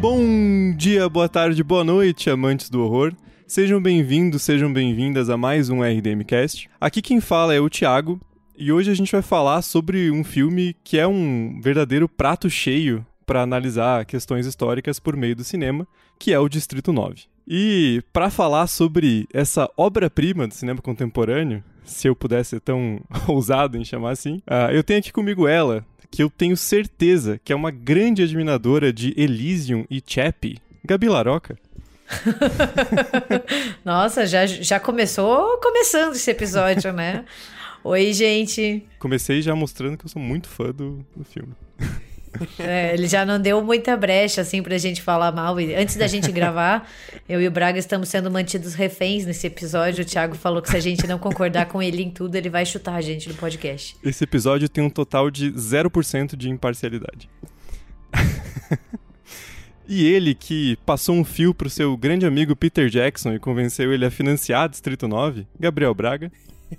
Bom dia, boa tarde, boa noite, amantes do horror. Sejam bem-vindos, sejam bem-vindas a mais um RDMcast. Aqui quem fala é o Thiago e hoje a gente vai falar sobre um filme que é um verdadeiro prato cheio para analisar questões históricas por meio do cinema, que é o Distrito 9. E para falar sobre essa obra-prima do cinema contemporâneo, se eu pudesse ser tão ousado em chamar assim, uh, eu tenho aqui comigo ela, que eu tenho certeza que é uma grande admiradora de Elysium e Chappie, Gabi Laroca. Nossa, já, já começou começando esse episódio, né? Oi, gente. Comecei já mostrando que eu sou muito fã do, do filme. É, ele já não deu muita brecha, assim, pra gente falar mal. E antes da gente gravar, eu e o Braga estamos sendo mantidos reféns nesse episódio. O Thiago falou que se a gente não concordar com ele em tudo, ele vai chutar a gente no podcast. Esse episódio tem um total de 0% de imparcialidade. e ele que passou um fio pro seu grande amigo Peter Jackson e convenceu ele a financiar Distrito 9, Gabriel Braga.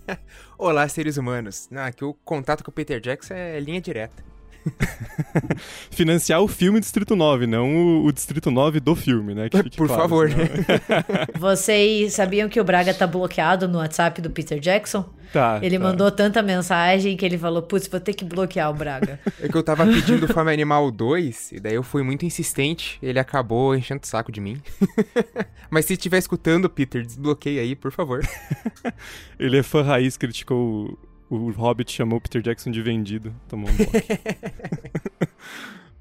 Olá, seres humanos. Não, aqui o contato com o Peter Jackson é linha direta. Financiar o filme Distrito 9, não o, o Distrito 9 do filme, né? Por claro, favor. Vocês sabiam que o Braga tá bloqueado no WhatsApp do Peter Jackson? Tá. Ele tá. mandou tanta mensagem que ele falou: putz, vou ter que bloquear o Braga. É que eu tava pedindo Fome Animal 2, e daí eu fui muito insistente, ele acabou enchendo o saco de mim. Mas se estiver escutando, Peter, desbloqueia aí, por favor. ele é fã raiz, criticou o Hobbit chamou o Peter Jackson de vendido. Tomou um bloco.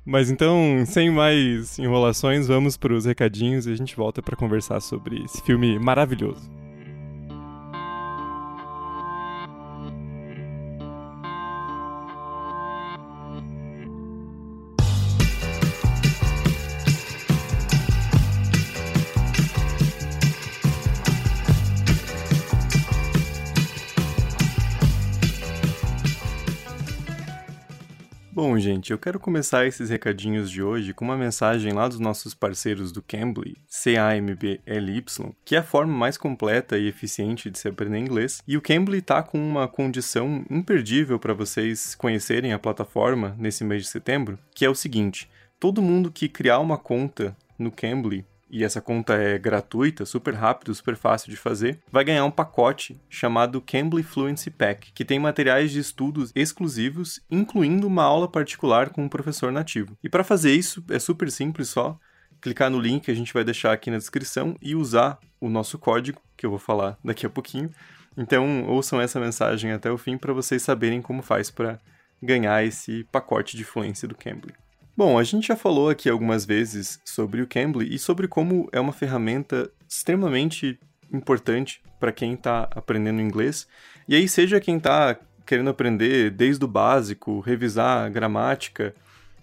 Mas então, sem mais enrolações, vamos para os recadinhos e a gente volta para conversar sobre esse filme maravilhoso. Bom, gente, eu quero começar esses recadinhos de hoje com uma mensagem lá dos nossos parceiros do Cambly, C-A-M-B-L-Y, que é a forma mais completa e eficiente de se aprender inglês. E o Cambly está com uma condição imperdível para vocês conhecerem a plataforma nesse mês de setembro, que é o seguinte: todo mundo que criar uma conta no Cambly e essa conta é gratuita, super rápido, super fácil de fazer, vai ganhar um pacote chamado Cambly Fluency Pack, que tem materiais de estudos exclusivos, incluindo uma aula particular com um professor nativo. E para fazer isso é super simples, só clicar no link que a gente vai deixar aqui na descrição e usar o nosso código, que eu vou falar daqui a pouquinho. Então, ouçam essa mensagem até o fim para vocês saberem como faz para ganhar esse pacote de fluência do Cambly. Bom, a gente já falou aqui algumas vezes sobre o Cambly e sobre como é uma ferramenta extremamente importante para quem está aprendendo inglês. E aí, seja quem está querendo aprender desde o básico, revisar gramática,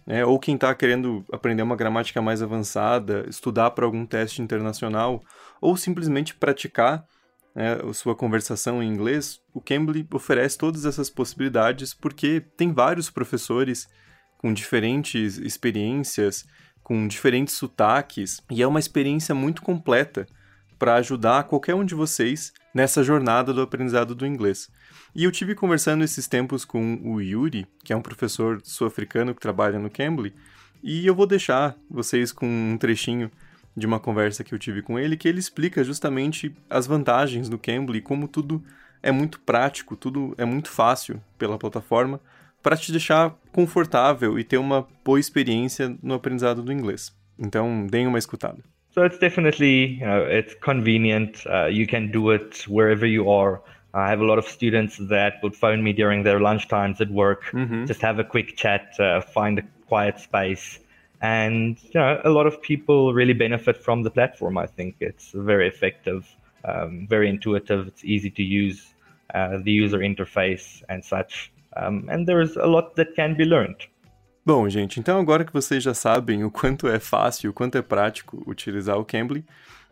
né, ou quem está querendo aprender uma gramática mais avançada, estudar para algum teste internacional, ou simplesmente praticar né, a sua conversação em inglês, o Cambly oferece todas essas possibilidades porque tem vários professores com diferentes experiências, com diferentes sotaques, e é uma experiência muito completa para ajudar qualquer um de vocês nessa jornada do aprendizado do inglês. E eu tive conversando esses tempos com o Yuri, que é um professor sul-africano que trabalha no Cambly, e eu vou deixar vocês com um trechinho de uma conversa que eu tive com ele, que ele explica justamente as vantagens do Cambly, como tudo é muito prático, tudo é muito fácil pela plataforma, para te deixar confortável e ter uma boa experiência no aprendizado do inglês. Então, deem uma escutada. So it's definitely, you know, it's convenient. Uh, you can do it wherever you are. I have a lot of students that would phone me during their lunch times at work, mm-hmm. just have a quick chat, uh, find a quiet space. And you know, a lot of people really benefit from the platform. I think it's very effective, um, very intuitive. It's easy to use, uh, the user interface and such. Um, and there's a lot that can be learned. Bom, gente, então agora que vocês já sabem o quanto é fácil, o quanto é prático utilizar o Cambly,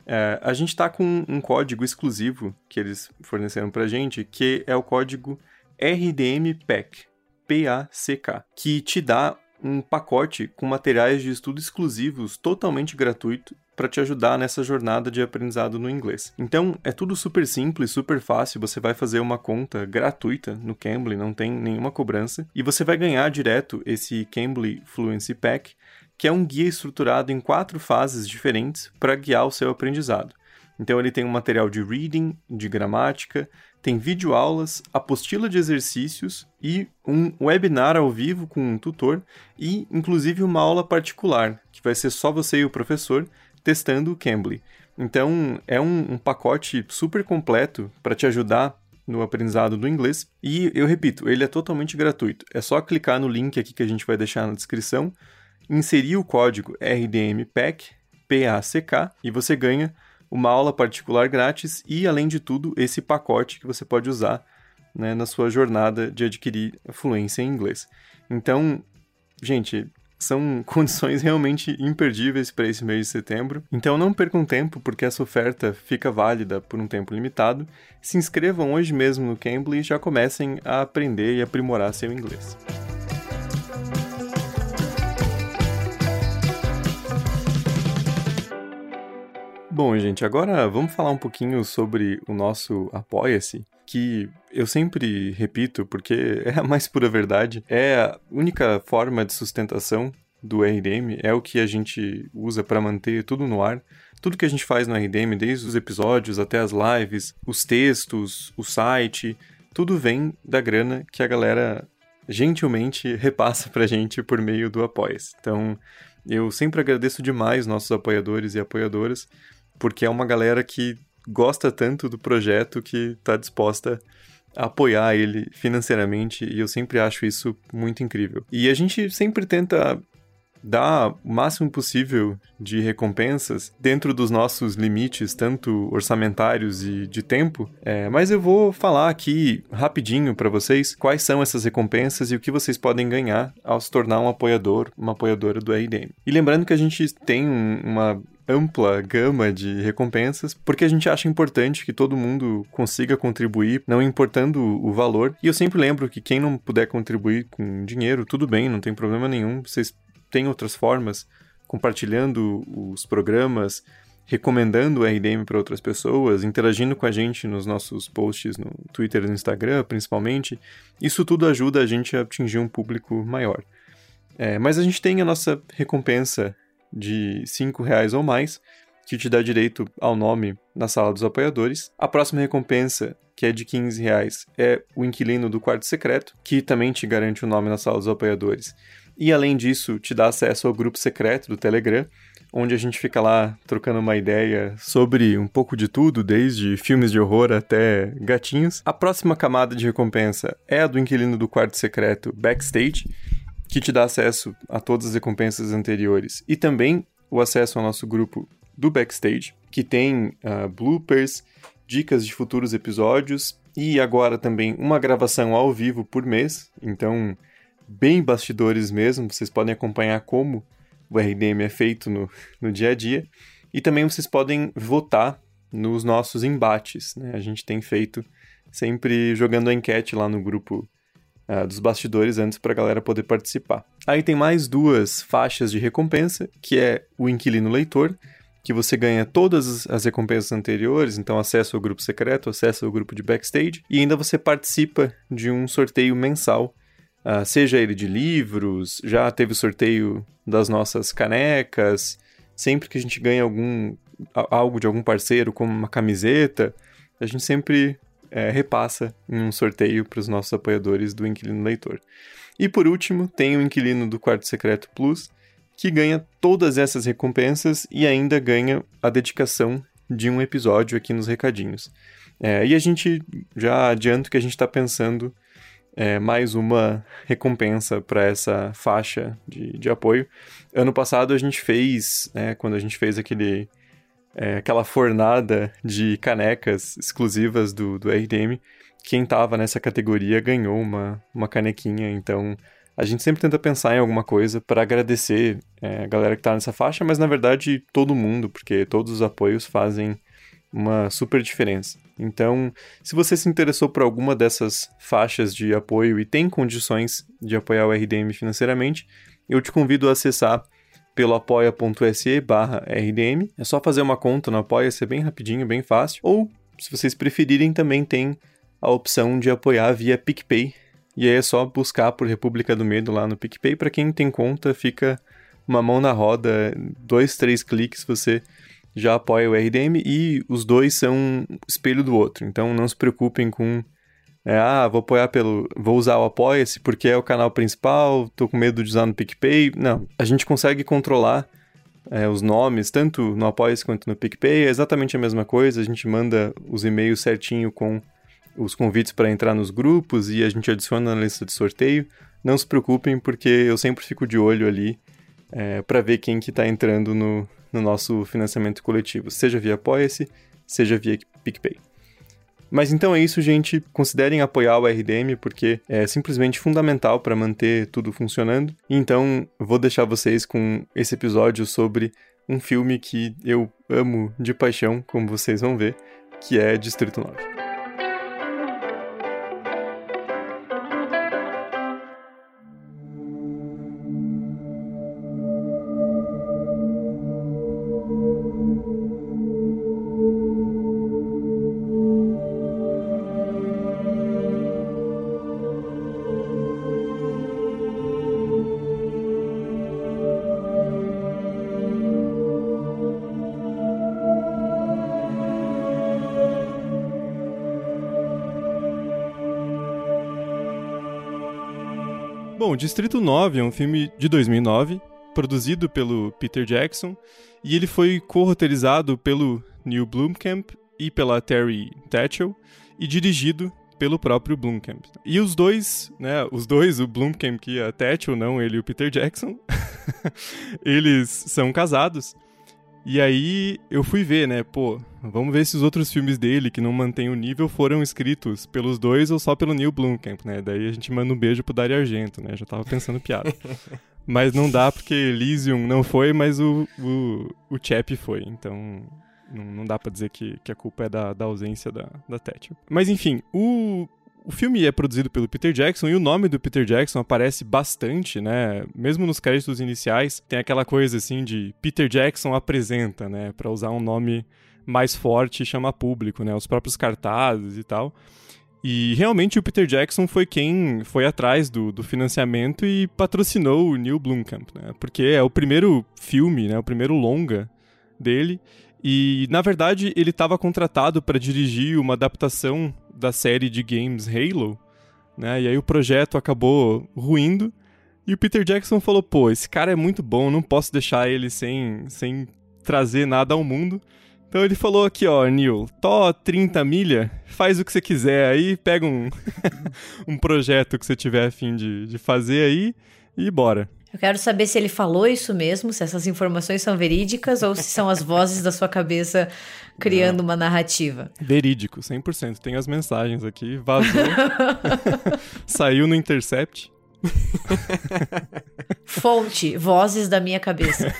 é, a gente está com um código exclusivo que eles forneceram para gente, que é o código RDMPACK, P-A-C-K, que te dá um pacote com materiais de estudo exclusivos totalmente gratuito para te ajudar nessa jornada de aprendizado no inglês. Então, é tudo super simples, super fácil. Você vai fazer uma conta gratuita no Cambly, não tem nenhuma cobrança, e você vai ganhar direto esse Cambly Fluency Pack, que é um guia estruturado em quatro fases diferentes para guiar o seu aprendizado. Então ele tem um material de reading, de gramática, tem videoaulas, apostila de exercícios e um webinar ao vivo com um tutor e inclusive uma aula particular, que vai ser só você e o professor testando o Cambly. Então é um, um pacote super completo para te ajudar no aprendizado do inglês. E eu repito, ele é totalmente gratuito. É só clicar no link aqui que a gente vai deixar na descrição, inserir o código RDMPACK, P-A-C-K, e você ganha uma aula particular grátis e, além de tudo, esse pacote que você pode usar né, na sua jornada de adquirir fluência em inglês. Então, gente, são condições realmente imperdíveis para esse mês de setembro. Então não percam tempo, porque essa oferta fica válida por um tempo limitado. Se inscrevam hoje mesmo no Cambly e já comecem a aprender e aprimorar seu inglês. Bom, gente, agora vamos falar um pouquinho sobre o nosso Apoia-se, que eu sempre repito porque é a mais pura verdade. É a única forma de sustentação do RDM, é o que a gente usa para manter tudo no ar. Tudo que a gente faz no RDM, desde os episódios até as lives, os textos, o site, tudo vem da grana que a galera gentilmente repassa pra gente por meio do Apoia-se. Então, eu sempre agradeço demais nossos apoiadores e apoiadoras porque é uma galera que gosta tanto do projeto que está disposta a apoiar ele financeiramente e eu sempre acho isso muito incrível. E a gente sempre tenta dar o máximo possível de recompensas dentro dos nossos limites, tanto orçamentários e de tempo. É, mas eu vou falar aqui rapidinho para vocês quais são essas recompensas e o que vocês podem ganhar ao se tornar um apoiador, uma apoiadora do RDM. E lembrando que a gente tem uma ampla gama de recompensas, porque a gente acha importante que todo mundo consiga contribuir, não importando o valor. E eu sempre lembro que quem não puder contribuir com dinheiro, tudo bem, não tem problema nenhum. Vocês têm outras formas, compartilhando os programas, recomendando o RDM para outras pessoas, interagindo com a gente nos nossos posts no Twitter e no Instagram, principalmente. Isso tudo ajuda a gente a atingir um público maior. É, mas a gente tem a nossa recompensa de R$ reais ou mais, que te dá direito ao nome na sala dos apoiadores. A próxima recompensa, que é de 15 reais, é o inquilino do quarto secreto, que também te garante o nome na sala dos apoiadores. E além disso, te dá acesso ao grupo secreto do Telegram, onde a gente fica lá trocando uma ideia sobre um pouco de tudo, desde filmes de horror até gatinhos. A próxima camada de recompensa é a do inquilino do quarto secreto Backstage, que te dá acesso a todas as recompensas anteriores e também o acesso ao nosso grupo do Backstage, que tem uh, bloopers, dicas de futuros episódios e agora também uma gravação ao vivo por mês. Então, bem bastidores mesmo, vocês podem acompanhar como o RDM é feito no, no dia a dia. E também vocês podem votar nos nossos embates. Né? A gente tem feito sempre jogando a enquete lá no grupo uh, dos bastidores antes para a galera poder participar. Aí tem mais duas faixas de recompensa, que é o inquilino leitor, que você ganha todas as recompensas anteriores, então acesso ao grupo secreto, acesso ao grupo de backstage, e ainda você participa de um sorteio mensal, uh, seja ele de livros, já teve o sorteio das nossas canecas, sempre que a gente ganha algum algo de algum parceiro, como uma camiseta, a gente sempre é, repassa em um sorteio para os nossos apoiadores do Inquilino Leitor. E por último, tem o Inquilino do Quarto Secreto Plus, que ganha todas essas recompensas e ainda ganha a dedicação de um episódio aqui nos recadinhos. É, e a gente já adianto que a gente está pensando é, mais uma recompensa para essa faixa de, de apoio. Ano passado a gente fez, né, quando a gente fez aquele é, aquela fornada de canecas exclusivas do, do RDM, quem tava nessa categoria ganhou uma, uma canequinha, então a gente sempre tenta pensar em alguma coisa para agradecer é, a galera que tá nessa faixa, mas na verdade todo mundo, porque todos os apoios fazem uma super diferença. Então, se você se interessou por alguma dessas faixas de apoio e tem condições de apoiar o RDM financeiramente, eu te convido a acessar pelo apoia.se barra RDM. É só fazer uma conta no Apoia-se, é bem rapidinho, bem fácil. Ou, se vocês preferirem, também tem a opção de apoiar via PicPay. E aí é só buscar por República do Medo lá no PicPay. Para quem tem conta, fica uma mão na roda, dois, três cliques, você já apoia o RDM e os dois são espelho do outro. Então não se preocupem com é, ah, vou apoiar pelo. Vou usar o Apoia-se porque é o canal principal, tô com medo de usar no PicPay. Não, a gente consegue controlar é, os nomes, tanto no Apoia-se quanto no PicPay, é exatamente a mesma coisa. A gente manda os e-mails certinho com os convites para entrar nos grupos e a gente adiciona na lista de sorteio. Não se preocupem, porque eu sempre fico de olho ali é, para ver quem que está entrando no, no nosso financiamento coletivo, seja via Apoia-se, seja via PicPay. Mas então é isso, gente. Considerem apoiar o RDM porque é simplesmente fundamental para manter tudo funcionando. Então, vou deixar vocês com esse episódio sobre um filme que eu amo de paixão, como vocês vão ver, que é Distrito 9. Distrito 9 é um filme de 2009, produzido pelo Peter Jackson, e ele foi co-roteirizado pelo Neil Blomkamp e pela Terry Tatchell, e dirigido pelo próprio Blomkamp. E os dois, né, os dois, o Blomkamp e a Tatchell, não ele e o Peter Jackson, eles são casados, e aí eu fui ver, né, pô, vamos ver se os outros filmes dele que não mantêm o nível foram escritos pelos dois ou só pelo Neil Blomkamp, né? Daí a gente manda um beijo pro Dario Argento, né? Já tava pensando piada. mas não dá porque Elysium não foi, mas o, o, o Chap foi, então não, não dá para dizer que, que a culpa é da, da ausência da, da Thatcher. Mas enfim, o o filme é produzido pelo Peter Jackson e o nome do Peter Jackson aparece bastante, né? Mesmo nos créditos iniciais, tem aquela coisa assim de Peter Jackson apresenta, né? Para usar um nome mais forte e chamar público, né? Os próprios cartazes e tal. E realmente o Peter Jackson foi quem foi atrás do, do financiamento e patrocinou o Neil Blomkamp, né? Porque é o primeiro filme, né? O primeiro longa dele. E, na verdade, ele estava contratado para dirigir uma adaptação da série de games Halo, né? E aí o projeto acabou ruindo. E o Peter Jackson falou: pô, esse cara é muito bom, não posso deixar ele sem, sem trazer nada ao mundo. Então ele falou aqui, ó, Neil, tó 30 milha, faz o que você quiser aí, pega um, um projeto que você tiver afim de, de fazer aí e bora. Eu quero saber se ele falou isso mesmo, se essas informações são verídicas ou se são as vozes da sua cabeça criando Não. uma narrativa. Verídico, 100%. Tem as mensagens aqui, vazou. Saiu no Intercept. Fonte, vozes da minha cabeça.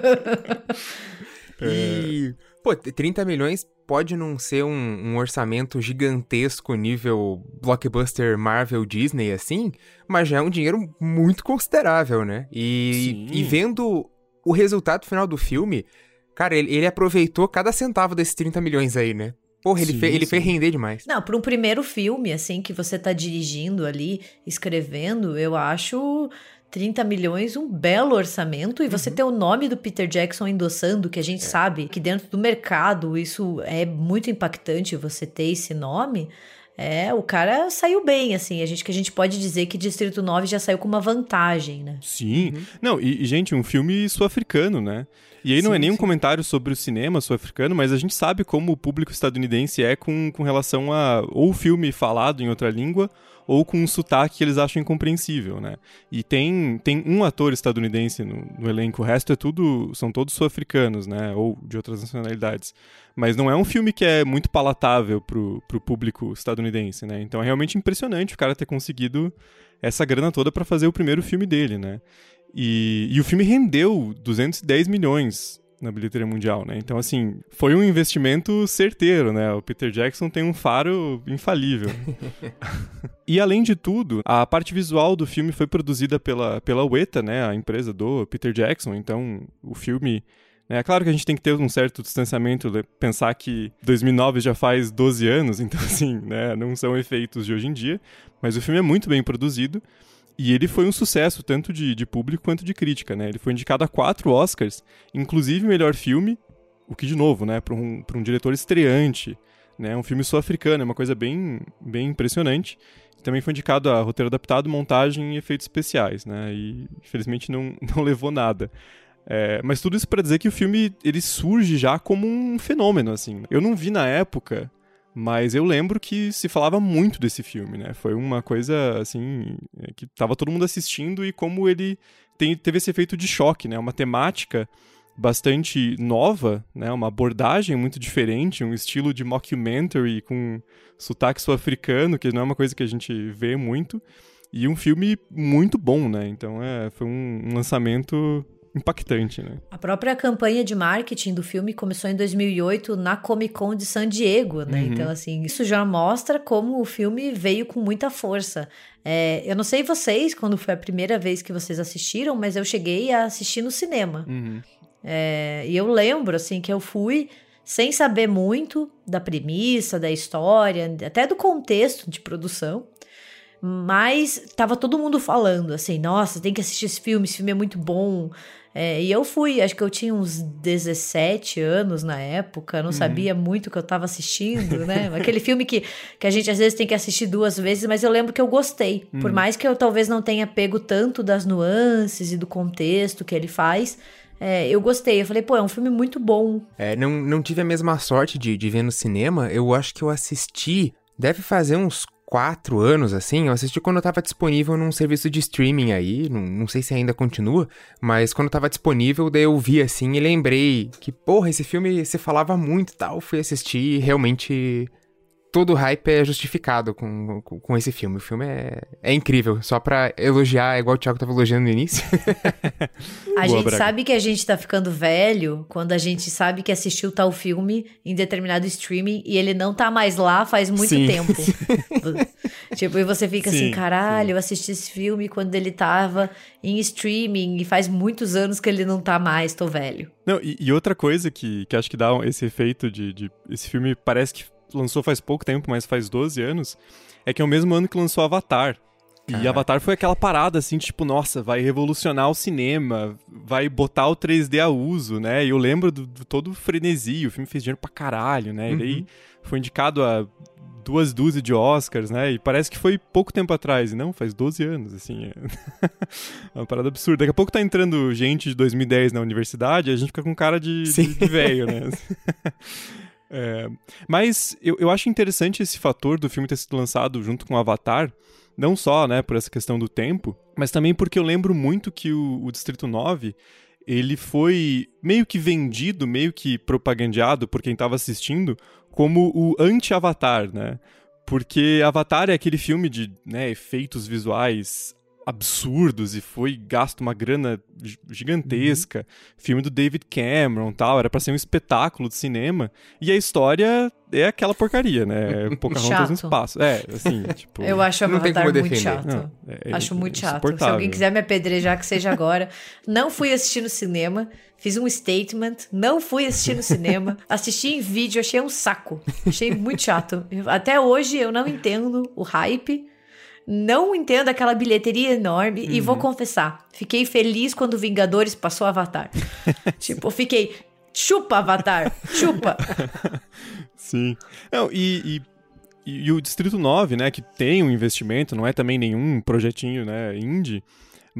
e, pô, 30 milhões pode não ser um, um, orçamento gigantesco nível blockbuster Marvel Disney assim, mas já é um dinheiro muito considerável, né? E, e vendo o resultado final do filme, cara, ele, ele, aproveitou cada centavo desses 30 milhões aí, né? Porra, ele, sim, fez, ele fez render demais. Não, para um primeiro filme, assim, que você tá dirigindo ali, escrevendo, eu acho 30 milhões, um belo orçamento, e você uhum. ter o nome do Peter Jackson endossando, que a gente é. sabe que dentro do mercado isso é muito impactante você ter esse nome. É, o cara saiu bem, assim. A gente que a gente pode dizer que Distrito 9 já saiu com uma vantagem, né? Sim. Uhum. Não, e, gente, um filme sul-africano, né? E aí não é sim, é nem um comentário sobre o cinema sul-africano, mas a gente sabe como o público estadunidense é com, com relação a ou o filme falado em outra língua ou com um sotaque que eles acham incompreensível, né? E tem, tem um ator estadunidense no, no elenco, o resto é tudo, são todos sul-africanos, né? Ou de outras nacionalidades. Mas não é um filme que é muito palatável pro, pro público estadunidense, né? Então é realmente impressionante o cara ter conseguido essa grana toda para fazer o primeiro filme dele, né? E, e o filme rendeu 210 milhões na bilheteria mundial, né? Então, assim, foi um investimento certeiro, né? O Peter Jackson tem um faro infalível. e além de tudo, a parte visual do filme foi produzida pela, pela Weta, né? A empresa do Peter Jackson. Então, o filme é claro que a gente tem que ter um certo distanciamento, pensar que 2009 já faz 12 anos, então assim, né, não são efeitos de hoje em dia, mas o filme é muito bem produzido E ele foi um sucesso, tanto de, de público quanto de crítica, né? Ele foi indicado a quatro Oscars, inclusive melhor filme, o que, de novo, né, para um, um diretor estreante, né? Um filme sul-africano, é uma coisa bem, bem impressionante. Também foi indicado a roteiro adaptado, montagem e efeitos especiais, né? E infelizmente não, não levou nada. É, mas tudo isso para dizer que o filme ele surge já como um fenômeno, assim. Eu não vi na época mas eu lembro que se falava muito desse filme, né? Foi uma coisa, assim, é, que tava todo mundo assistindo e como ele tem, teve esse efeito de choque, né? Uma temática bastante nova, né? Uma abordagem muito diferente, um estilo de mockumentary com sotaque sul-africano, que não é uma coisa que a gente vê muito. E um filme muito bom, né? Então é, foi um, um lançamento impactante, né? A própria campanha de marketing do filme começou em 2008 na Comic Con de San Diego, né? Uhum. Então, assim, isso já mostra como o filme veio com muita força. É, eu não sei vocês, quando foi a primeira vez que vocês assistiram, mas eu cheguei a assistir no cinema. Uhum. É, e eu lembro, assim, que eu fui sem saber muito da premissa, da história, até do contexto de produção. Mas tava todo mundo falando assim: nossa, tem que assistir esse filme, esse filme é muito bom. É, e eu fui, acho que eu tinha uns 17 anos na época, não uhum. sabia muito o que eu estava assistindo, né? Aquele filme que, que a gente às vezes tem que assistir duas vezes, mas eu lembro que eu gostei. Uhum. Por mais que eu talvez não tenha pego tanto das nuances e do contexto que ele faz, é, eu gostei. Eu falei, pô, é um filme muito bom. É, não, não tive a mesma sorte de, de ver no cinema. Eu acho que eu assisti, deve fazer uns quatro anos, assim, eu assisti quando eu tava disponível num serviço de streaming aí, não, não sei se ainda continua, mas quando tava disponível, daí eu vi assim e lembrei que, porra, esse filme se falava muito e tal, fui assistir e realmente todo o hype é justificado com, com, com, esse filme. O filme é, é incrível. Só pra elogiar, igual o Thiago tava elogiando no início. a Boa, gente Braga. sabe que a gente tá ficando velho quando a gente sabe que assistiu tal filme em determinado streaming e ele não tá mais lá faz muito sim. tempo. tipo, e você fica assim, sim, assim, caralho, sim. eu assisti esse filme quando ele tava em streaming e faz muitos anos que ele não tá mais, tô velho. Não, e, e outra coisa que, que acho que dá esse efeito de, de. Esse filme parece que lançou faz pouco tempo, mas faz 12 anos, é que é o mesmo ano que lançou Avatar. E Avatar foi aquela parada assim, tipo, nossa, vai revolucionar o cinema, vai botar o 3D a uso, né? E eu lembro do, do todo o frenesi, o filme fez dinheiro pra caralho, né? Uhum. E aí foi indicado a duas dúzias de Oscars, né? E parece que foi pouco tempo atrás, e não, faz 12 anos, assim. É, uma parada absurda. Daqui a pouco tá entrando gente de 2010 na universidade, a gente fica com cara de, de, de velho, né? É, mas eu, eu acho interessante esse fator do filme ter sido lançado junto com Avatar, não só né, por essa questão do tempo, mas também porque eu lembro muito que o, o Distrito 9 ele foi meio que vendido, meio que propagandeado por quem estava assistindo como o anti-Avatar, né? Porque Avatar é aquele filme de né, efeitos visuais absurdos e foi gasto uma grana gigantesca. Uhum. Filme do David Cameron tal, era para ser um espetáculo de cinema. E a história é aquela porcaria, né? Pocahontas no espaço. É, assim, tipo... Eu acho a Avatar muito chato. Não, é, acho muito chato. Se alguém quiser me apedrejar, que seja agora. Não fui assistir no cinema. Fiz um statement, não fui assistir no cinema, assisti em vídeo, achei um saco. Achei muito chato. Até hoje eu não entendo o hype não entendo aquela bilheteria enorme uhum. e vou uhum. confessar, fiquei feliz quando Vingadores passou Avatar. tipo, fiquei, chupa Avatar, chupa. Sim. Não, e, e, e, o Distrito 9, né, que tem um investimento, não é também nenhum projetinho, né, indie,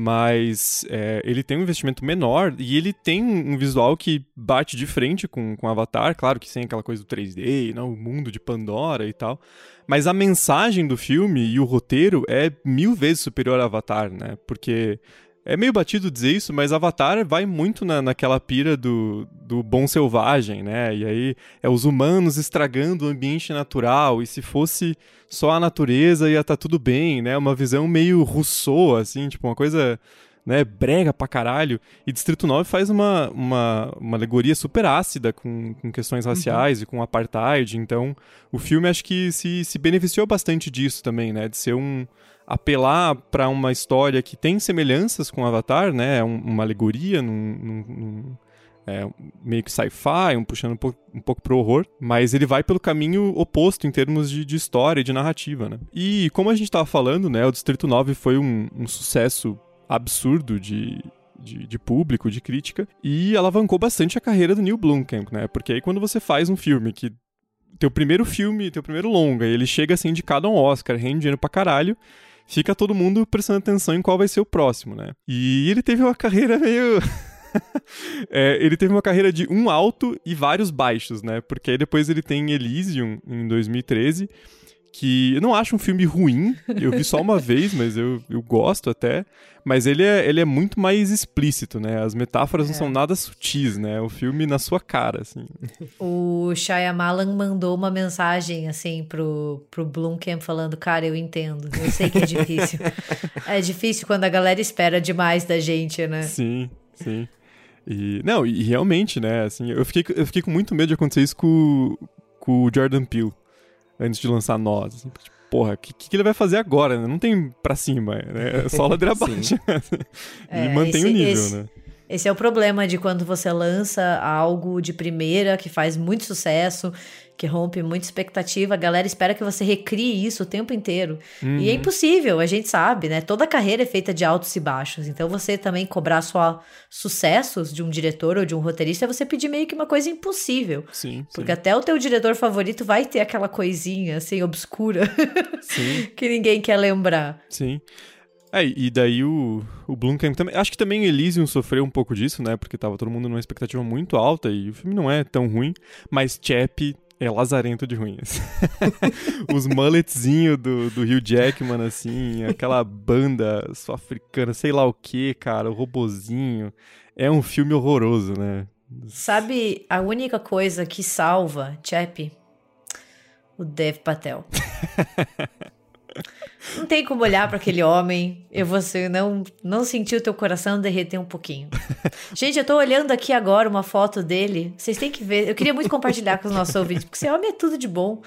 mas é, ele tem um investimento menor e ele tem um visual que bate de frente com, com Avatar, claro que sem aquela coisa do 3D, não, o mundo de Pandora e tal, mas a mensagem do filme e o roteiro é mil vezes superior a Avatar, né? Porque é meio batido dizer isso, mas Avatar vai muito na, naquela pira do, do bom selvagem, né? E aí é os humanos estragando o ambiente natural, e se fosse só a natureza ia estar tá tudo bem, né? Uma visão meio Rousseau, assim, tipo, uma coisa né, brega pra caralho. E Distrito 9 faz uma, uma, uma alegoria super ácida com, com questões uhum. raciais uhum. e com apartheid. Então, o filme acho que se, se beneficiou bastante disso também, né? De ser um. Apelar para uma história que tem semelhanças com Avatar, né? Um, uma alegoria num, num, é, meio que sci-fi, um puxando um pouco, um pouco pro horror, mas ele vai pelo caminho oposto em termos de, de história e de narrativa, né? E como a gente tava falando, né, o Distrito 9 foi um, um sucesso absurdo de, de, de, público, de crítica, e alavancou bastante a carreira do Neil Blomkamp, né? Porque aí quando você faz um filme que teu primeiro filme, teu primeiro longa, ele chega a ser indicado a um Oscar, rende dinheiro pra caralho, fica todo mundo prestando atenção em qual vai ser o próximo, né? E ele teve uma carreira meio é, ele teve uma carreira de um alto e vários baixos, né? Porque aí depois ele tem Elysium em 2013, que eu não acho um filme ruim, eu vi só uma vez, mas eu, eu gosto até. Mas ele é, ele é muito mais explícito, né? As metáforas é. não são nada sutis, né? O filme na sua cara, assim. O Shyamalan mandou uma mensagem, assim, pro, pro Blumkamp falando, cara, eu entendo, eu sei que é difícil. é difícil quando a galera espera demais da gente, né? Sim, sim. E, não, e realmente, né, assim, eu fiquei, eu fiquei com muito medo de acontecer isso com, com o Jordan Peele, antes de lançar Nós, assim, tipo, porra, o que, que ele vai fazer agora, né? Não tem pra cima, né? É só ladeira abaixo. e é, mantém esse, o nível, esse, né? Esse é o problema de quando você lança algo de primeira que faz muito sucesso que rompe muita expectativa. A galera espera que você recrie isso o tempo inteiro. Uhum. E é uhum. impossível, a gente sabe, né? Toda carreira é feita de altos e baixos. Então você também cobrar só sucessos de um diretor ou de um roteirista é você pedir meio que uma coisa impossível. Sim. Porque sim. até o teu diretor favorito vai ter aquela coisinha assim obscura que ninguém quer lembrar. Sim. É, e daí o, o Blumkamp também. Acho que também o Elysium sofreu um pouco disso, né? Porque tava todo mundo numa expectativa muito alta e o filme não é tão ruim. Mas Chap é lazarento de. Assim. Os mulletzinhos do, do Hugh Jackman, assim, aquela banda sul-africana, sei lá o que, cara, o robozinho. É um filme horroroso, né? Sabe a única coisa que salva Chap? O Dev Patel. Não tem como olhar para aquele homem e você não não sentir o teu coração derreter um pouquinho. Gente, eu tô olhando aqui agora uma foto dele. Vocês têm que ver. Eu queria muito compartilhar com os nossos ouvintes, porque esse homem é tudo de bom.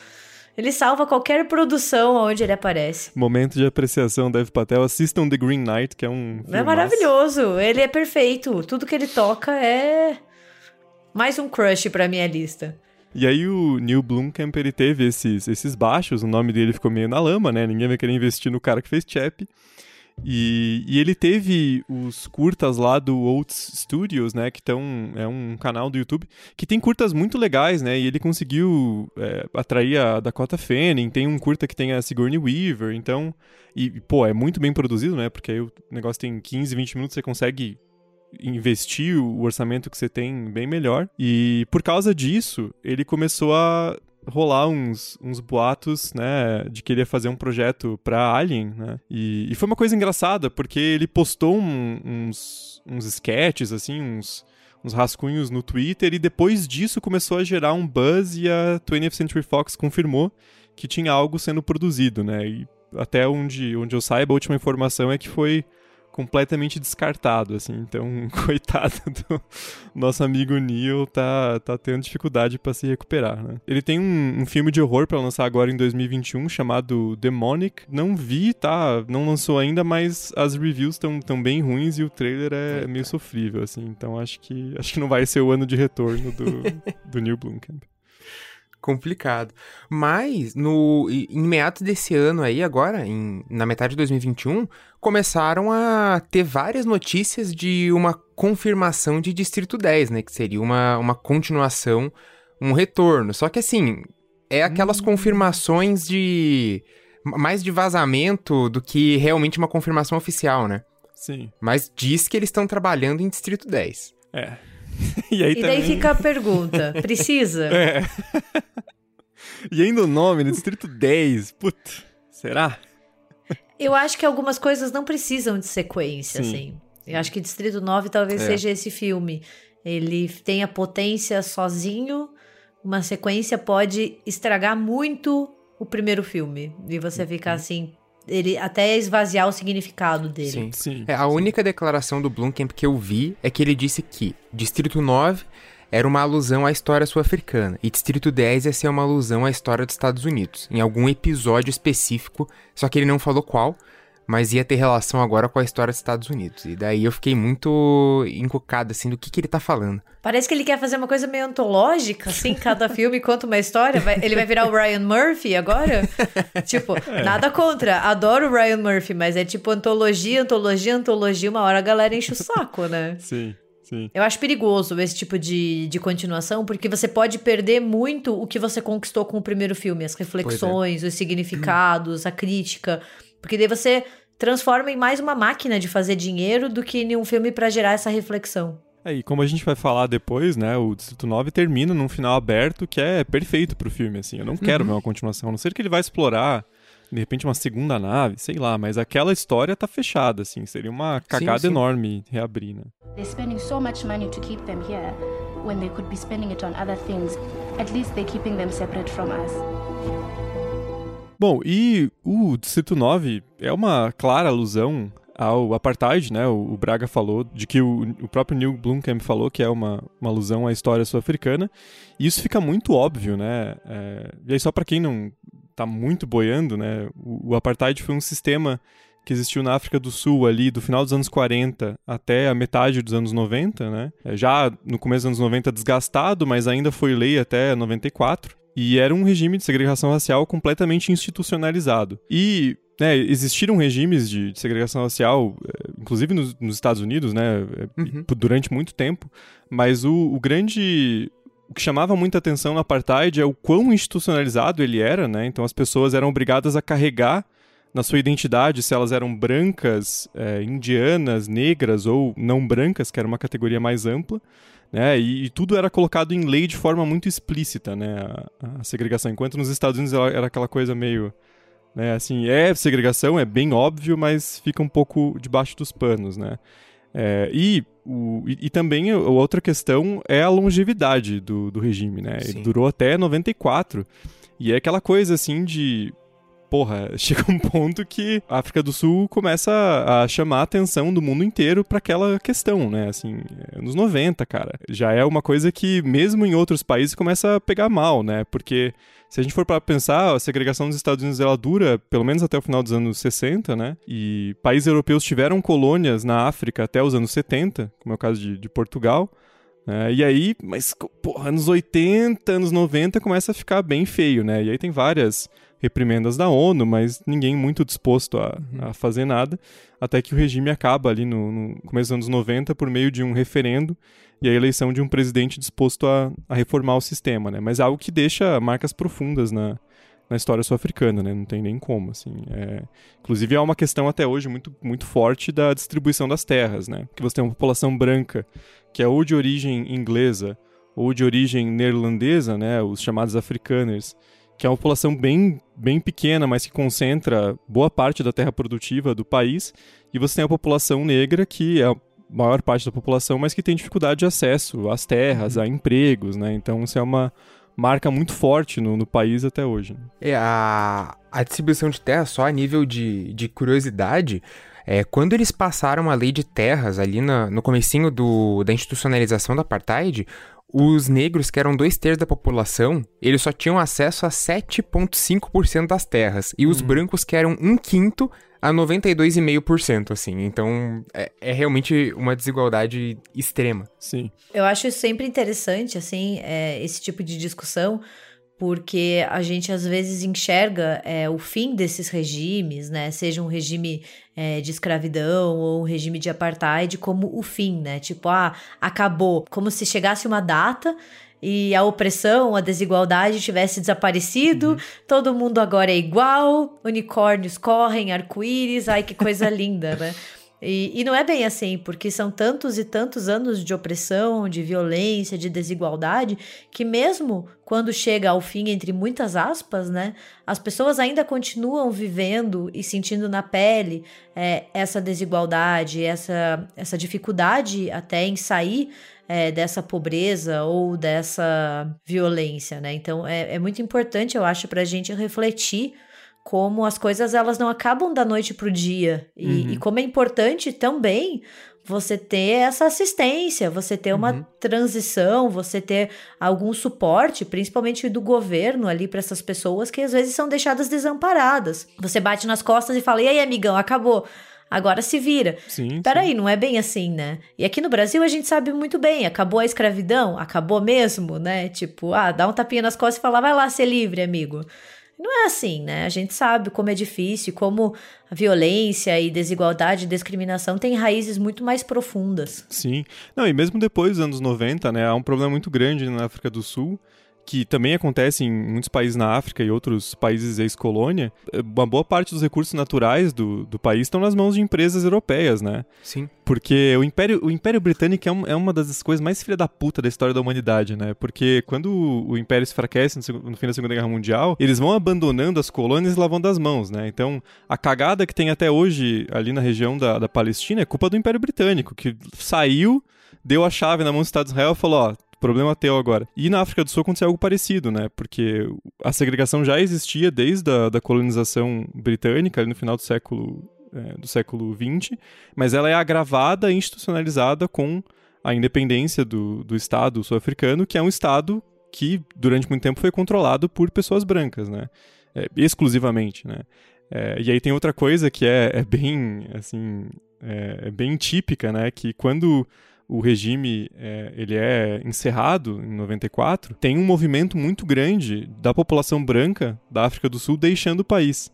Ele salva qualquer produção onde ele aparece. Momento de apreciação, Dev Patel. Assistam The Green Knight, que é um. É maravilhoso. Ele é perfeito. Tudo que ele toca é mais um crush pra minha lista. E aí o Neil Blomkamp, ele teve esses, esses baixos, o nome dele ficou meio na lama, né? Ninguém vai querer investir no cara que fez Chap. E, e, ele teve os curtas lá do Oats Studios, né? Que estão. É um canal do YouTube que tem curtas muito legais, né? E ele conseguiu é, atrair a Dakota Fanning. Tem um curta que tem a Sigourney Weaver. Então. E, pô, é muito bem produzido, né? Porque aí o negócio tem 15, 20 minutos, você consegue investir o orçamento que você tem bem melhor. E por causa disso, ele começou a rolar uns, uns boatos, né, de que ele ia fazer um projeto para Alien, né, e, e, foi uma coisa engraçada, porque ele postou um, uns, uns sketches, assim, uns, uns rascunhos no Twitter, e depois disso começou a gerar um buzz e a 20th Century Fox confirmou que tinha algo sendo produzido, né, e até onde, onde eu saiba, a última informação é que foi completamente descartado, assim. Então, coitado do nosso amigo Neil, tá, tá tendo dificuldade para se recuperar, né? Ele tem um, um filme de horror para lançar agora em 2021 chamado Demonic. Não vi, tá? Não lançou ainda, mas as reviews estão tão bem ruins e o trailer é meio sofrível, assim. Então, acho que acho que não vai ser o ano de retorno do, do Neil Blomkamp complicado. Mas no em meados desse ano aí agora, em, na metade de 2021, começaram a ter várias notícias de uma confirmação de Distrito 10, né, que seria uma, uma continuação, um retorno. Só que assim, é aquelas hum. confirmações de mais de vazamento do que realmente uma confirmação oficial, né? Sim. Mas diz que eles estão trabalhando em Distrito 10. É. e aí e também... daí fica a pergunta: precisa? É. e ainda o nome, no Distrito 10. Putz, será? Eu acho que algumas coisas não precisam de sequência, Sim. assim. Eu acho que Distrito 9 talvez é. seja esse filme. Ele tem a potência sozinho, uma sequência pode estragar muito o primeiro filme. E você ficar uhum. assim, ele até esvaziar o significado dele. Sim, sim. É, a sim. única declaração do Blomkamp que eu vi é que ele disse que Distrito 9 era uma alusão à história sul-africana e Distrito 10 ia ser uma alusão à história dos Estados Unidos, em algum episódio específico, só que ele não falou qual, mas ia ter relação agora com a história dos Estados Unidos. E daí eu fiquei muito encucado, assim, do que, que ele tá falando. Parece que ele quer fazer uma coisa meio antológica, assim, cada filme conta uma história. Vai, ele vai virar o Ryan Murphy agora? tipo, é. nada contra, adoro o Ryan Murphy, mas é tipo antologia, antologia, antologia, uma hora a galera enche o saco, né? Sim. Sim. Eu acho perigoso esse tipo de, de continuação, porque você pode perder muito o que você conquistou com o primeiro filme, as reflexões, é. os significados, a crítica. Porque daí você transforma em mais uma máquina de fazer dinheiro do que em um filme para gerar essa reflexão. É, e como a gente vai falar depois, né, o Distrito 9 termina num final aberto que é perfeito pro filme, assim. Eu não quero uhum. ver uma continuação, a não ser que ele vai explorar de repente uma segunda nave, sei lá, mas aquela história tá fechada, assim, seria uma cagada sim, sim. enorme reabrir, né? They're spending so much money to keep them here when they could be spending it on other things. At least they're keeping them separate from us. Bom, e o Distrito 9 é uma clara alusão ao apartheid, né? O, Braga falou de que o, o próprio Neil Blomkamp falou que é uma, uma alusão à história sul-africana. E isso fica muito óbvio, né? É, e aí, só para quem não tá muito boiando, né? O, o apartheid foi um sistema que existiu na África do Sul ali do final dos anos 40 até a metade dos anos 90, né? É, já no começo dos anos 90 desgastado, mas ainda foi lei até 94. E era um regime de segregação racial completamente institucionalizado. E né, existiram regimes de, de, segregação racial, eh, inclusive nos, nos Estados Unidos, né, eh, uhum. durante muito tempo, mas o, o, grande. O que chamava muita atenção no apartheid é o quão institucionalizado ele era, né? Então as pessoas eram obrigadas a carregar na sua identidade se elas eram brancas, é, indianas, negras ou não brancas, que era uma categoria mais ampla. Né, e, e, tudo era colocado em lei de forma muito explícita, né, a, a segregação. Enquanto nos Estados Unidos era aquela coisa meio né? Assim, é segregação, é bem óbvio, mas fica um pouco debaixo dos panos, né? É, e, o, e, e, também a outra questão é a longevidade do, do regime, né? Ele durou até 94. E é aquela coisa assim de porra, chega um ponto que a África do Sul começa a chamar a atenção do mundo inteiro para aquela questão, né? Assim, anos 90, cara. Já é uma coisa que, mesmo em outros países, começa a pegar mal, né? Porque se a gente for para pensar, a segregação dos Estados Unidos ela dura pelo menos até o final dos anos 60, né? E países europeus tiveram colônias na África até os anos 70, como é o caso de, de Portugal. É, e aí, mas, porra, anos 80, anos 90 começa a ficar bem feio, né? E aí tem várias reprimendas da ONU, mas ninguém muito disposto a, a uhum. fazer nada, até que o regime acaba ali no, no, começo dos anos 90 por meio de um referendo e a eleição de um presidente disposto a, a reformar o sistema, né? Mas é algo que deixa marcas profundas na, na história sul-africana, né? Não tem nem como, assim. É... Inclusive, é uma questão até hoje muito, muito forte da distribuição das terras, né? Que você tem uma população branca que é ou de origem inglesa ou de origem neerlandesa, né? Os chamados afrikaners, que é uma população bem, bem pequena, mas que concentra boa parte da terra produtiva do país, e você tem a população negra, que é a maior parte da população, mas que tem dificuldade de acesso às terras, uhum. a empregos, né? Então isso é uma marca muito forte no, no país até hoje. É, a, a distribuição de terra, só a nível de, de curiosidade, é, quando eles passaram a lei de terras ali na, no comecinho do, da institucionalização do apartheid, os negros, que eram dois terços da população, eles só tinham acesso a 7,5% das terras. E os uhum. brancos, que eram um quinto, a 92,5%, assim. Então, é, é, realmente uma desigualdade extrema. Sim. Eu acho sempre interessante, assim, é, esse tipo de discussão, porque a gente às vezes enxerga é, o fim desses regimes, né? Seja um regime é, de escravidão ou um regime de apartheid como o fim, né? Tipo, ah, acabou. Como se chegasse uma data e a opressão, a desigualdade tivesse desaparecido, uhum. todo mundo agora é igual, unicórnios correm, arco-íris, ai que coisa linda, né? E, e não é bem assim, porque são tantos e tantos anos de opressão, de violência, de desigualdade, que mesmo quando chega ao fim, entre muitas aspas, né, as pessoas ainda continuam vivendo e sentindo na pele é, essa desigualdade, essa, essa dificuldade até em sair é, dessa pobreza ou dessa violência, né? Então é, é muito importante, eu acho, para a gente refletir como as coisas elas não acabam da noite para o dia e, uhum. e, como é importante também você ter essa assistência, você ter uma uhum. transição, você ter algum suporte, principalmente do governo ali para essas pessoas que às vezes são deixadas desamparadas. Você bate nas costas e fala: "E aí, amigão, acabou?" Agora se vira. Sim. Peraí, sim. não é bem assim, né? E aqui no Brasil a gente sabe muito bem, acabou a escravidão, acabou mesmo, né? Tipo, ah, dá um tapinha nas costas e fala, vai lá ser livre, amigo. Não é assim, né? A gente sabe como é difícil, como a violência e desigualdade e discriminação têm raízes muito mais profundas. Sim. Não, e mesmo depois dos anos 90, né, há um problema muito grande na África do Sul, que também acontece em muitos países na África e outros países ex-colônia, uma boa parte dos recursos naturais do, do país estão nas mãos de empresas europeias, né? Sim. Porque o Império, o Império Britânico é, um, é uma das coisas mais filha da puta da história da humanidade, né? Porque quando o, o Império se enfraquece no, no, fim da Segunda Guerra Mundial, eles vão abandonando as colônias e lavando as mãos, né? Então, a cagada que tem até hoje ali na região da, da Palestina é culpa do Império Britânico, que saiu, deu a chave na mão do Estado de Israel e falou, ó, problema teu agora. E na África do Sul aconteceu algo parecido, né? Porque a segregação já existia desde a da colonização britânica, ali no final do século, é, do século XX, mas ela é agravada e institucionalizada com a independência do, do Estado sul-africano, que é um Estado que durante muito tempo foi controlado por pessoas brancas, né? É, exclusivamente, né? É, e aí tem outra coisa que é, é bem, assim, é, é bem típica, né? Que quando o regime é, ele é encerrado em 94, tem um movimento muito grande da população branca da África do Sul deixando o país.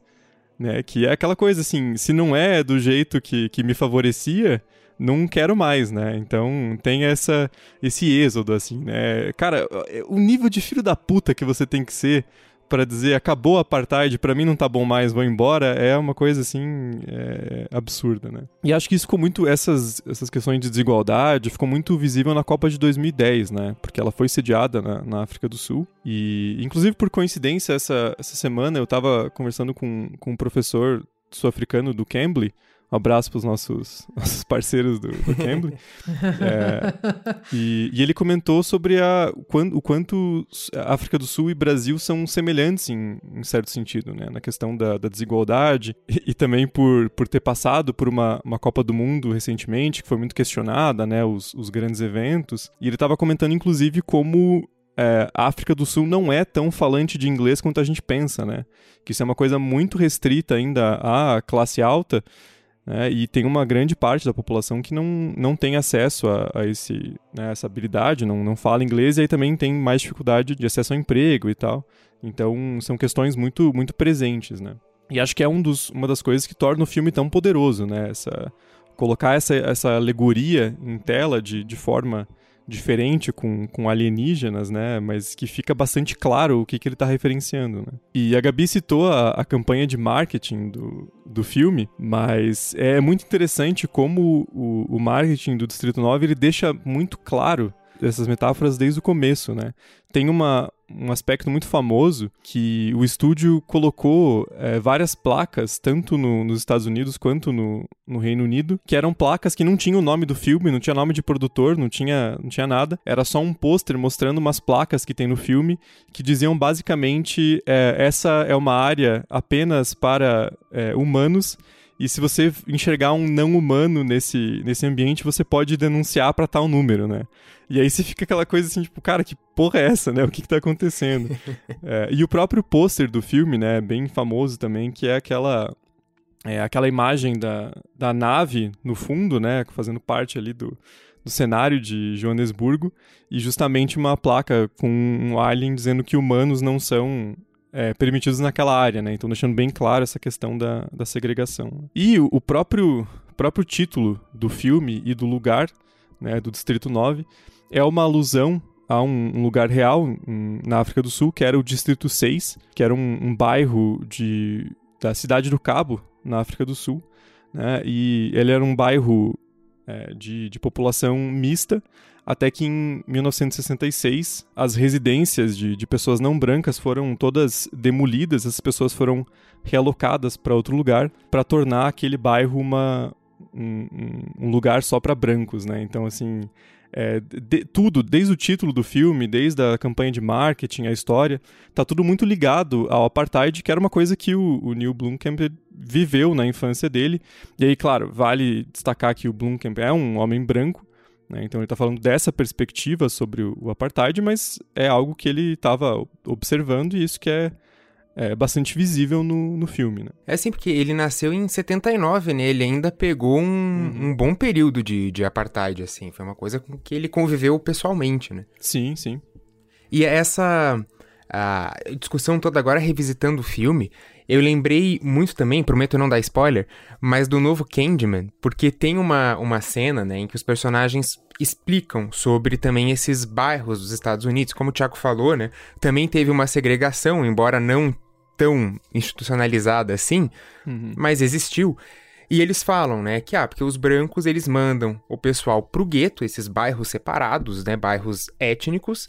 Né? Que é aquela coisa assim, se não é do jeito que, que me favorecia, não quero mais, né? Então tem essa esse êxodo assim, né? Cara, o nível de filho da puta que você tem que ser para dizer acabou a apartheid, para mim não tá bom mais, vou embora, é uma coisa assim é, absurda, né? E acho que isso ficou muito essas essas questões de desigualdade ficou muito visível na Copa de 2010, né? Porque ela foi sediada na, na África do Sul e inclusive por coincidência essa essa semana eu estava conversando com, com um professor sul-africano do Cambly um abraço para os nossos, nossos parceiros do, do Cambly. é, e, e, ele comentou sobre a, o quanto África do Sul e Brasil são semelhantes em, em certo sentido, né? Na questão da, da desigualdade e, e, também por, por ter passado por uma, uma Copa do Mundo recentemente, que foi muito questionada, né? Os, os grandes eventos. E ele estava comentando, inclusive, como é, a África do Sul não é tão falante de inglês quanto a gente pensa, né? Que isso é uma coisa muito restrita ainda à classe alta né, e tem uma grande parte da população que não, não tem acesso a, a esse, né, essa habilidade, não, não fala inglês e aí também tem mais dificuldade de acesso ao emprego e tal. Então são questões muito, muito presentes, né? E acho que é um dos, uma das coisas que torna o filme tão poderoso, né? Essa, colocar essa, essa alegoria em tela de, de forma diferente com, com alienígenas, né? Mas que fica bastante claro o que, que ele está referenciando, né? E a Gabi citou a, a campanha de marketing do, do filme, mas é muito interessante como o, o marketing do Distrito 9 ele deixa muito claro essas metáforas desde o começo, né? Tem uma, um aspecto muito famoso que o estúdio colocou é, várias placas, tanto no, nos Estados Unidos quanto no, no, Reino Unido, que eram placas que não tinham o nome do filme, não tinha nome de produtor, não tinha, não tinha nada. Era só um pôster mostrando umas placas que tem no filme que diziam basicamente: é, essa é uma área apenas para é, humanos e se você enxergar um não humano nesse, nesse ambiente, você pode denunciar para tal número, né? E aí você fica aquela coisa assim, tipo, cara, que porra é essa, né? O que que tá acontecendo? é, e o próprio pôster do filme, né, bem famoso também, que é aquela é aquela imagem da, da nave no fundo, né, fazendo parte ali do, do cenário de Joanesburgo, e justamente uma placa com um alien dizendo que humanos não são é, permitidos naquela área, né? Então deixando bem claro essa questão da, da segregação. E o, próprio, próprio título do filme e do lugar, né, do Distrito 9, é uma alusão a um, lugar real um, na África do Sul, que era o Distrito 6, que era um, um bairro de, da Cidade do Cabo, na África do Sul. Né? E ele era um bairro é, de, de população mista, até que em 1966 as residências de, de pessoas não brancas foram todas demolidas, as pessoas foram realocadas para outro lugar para tornar aquele bairro uma, um, um lugar só para brancos, né? Então, assim, é, de, tudo, desde o título do filme, desde a campanha de marketing, a história, tá tudo muito ligado ao apartheid, que era uma coisa que o, o Neil Blomkamp viveu na infância dele. E aí, claro, vale destacar que o Blomkamp é um homem branco, né? então ele está falando dessa perspectiva sobre o, o apartheid, mas é algo que ele estava observando e isso que é é bastante visível no, no filme, né? É sim, porque ele nasceu em 79, né? Ele ainda pegou um, uhum. um bom período de, de apartheid, assim. Foi uma coisa com que ele conviveu pessoalmente, né? Sim, sim. E essa a discussão toda agora, revisitando o filme, eu lembrei muito também, prometo não dar spoiler, mas do novo Candyman, porque tem uma, uma cena, né, em que os personagens explicam sobre também esses bairros dos Estados Unidos. Como o Thiago falou, né, também teve uma segregação, embora não tão institucionalizada assim, uhum. mas existiu. E eles falam, né, que ah, porque os brancos eles mandam o pessoal pro gueto, esses bairros separados, né, bairros étnicos,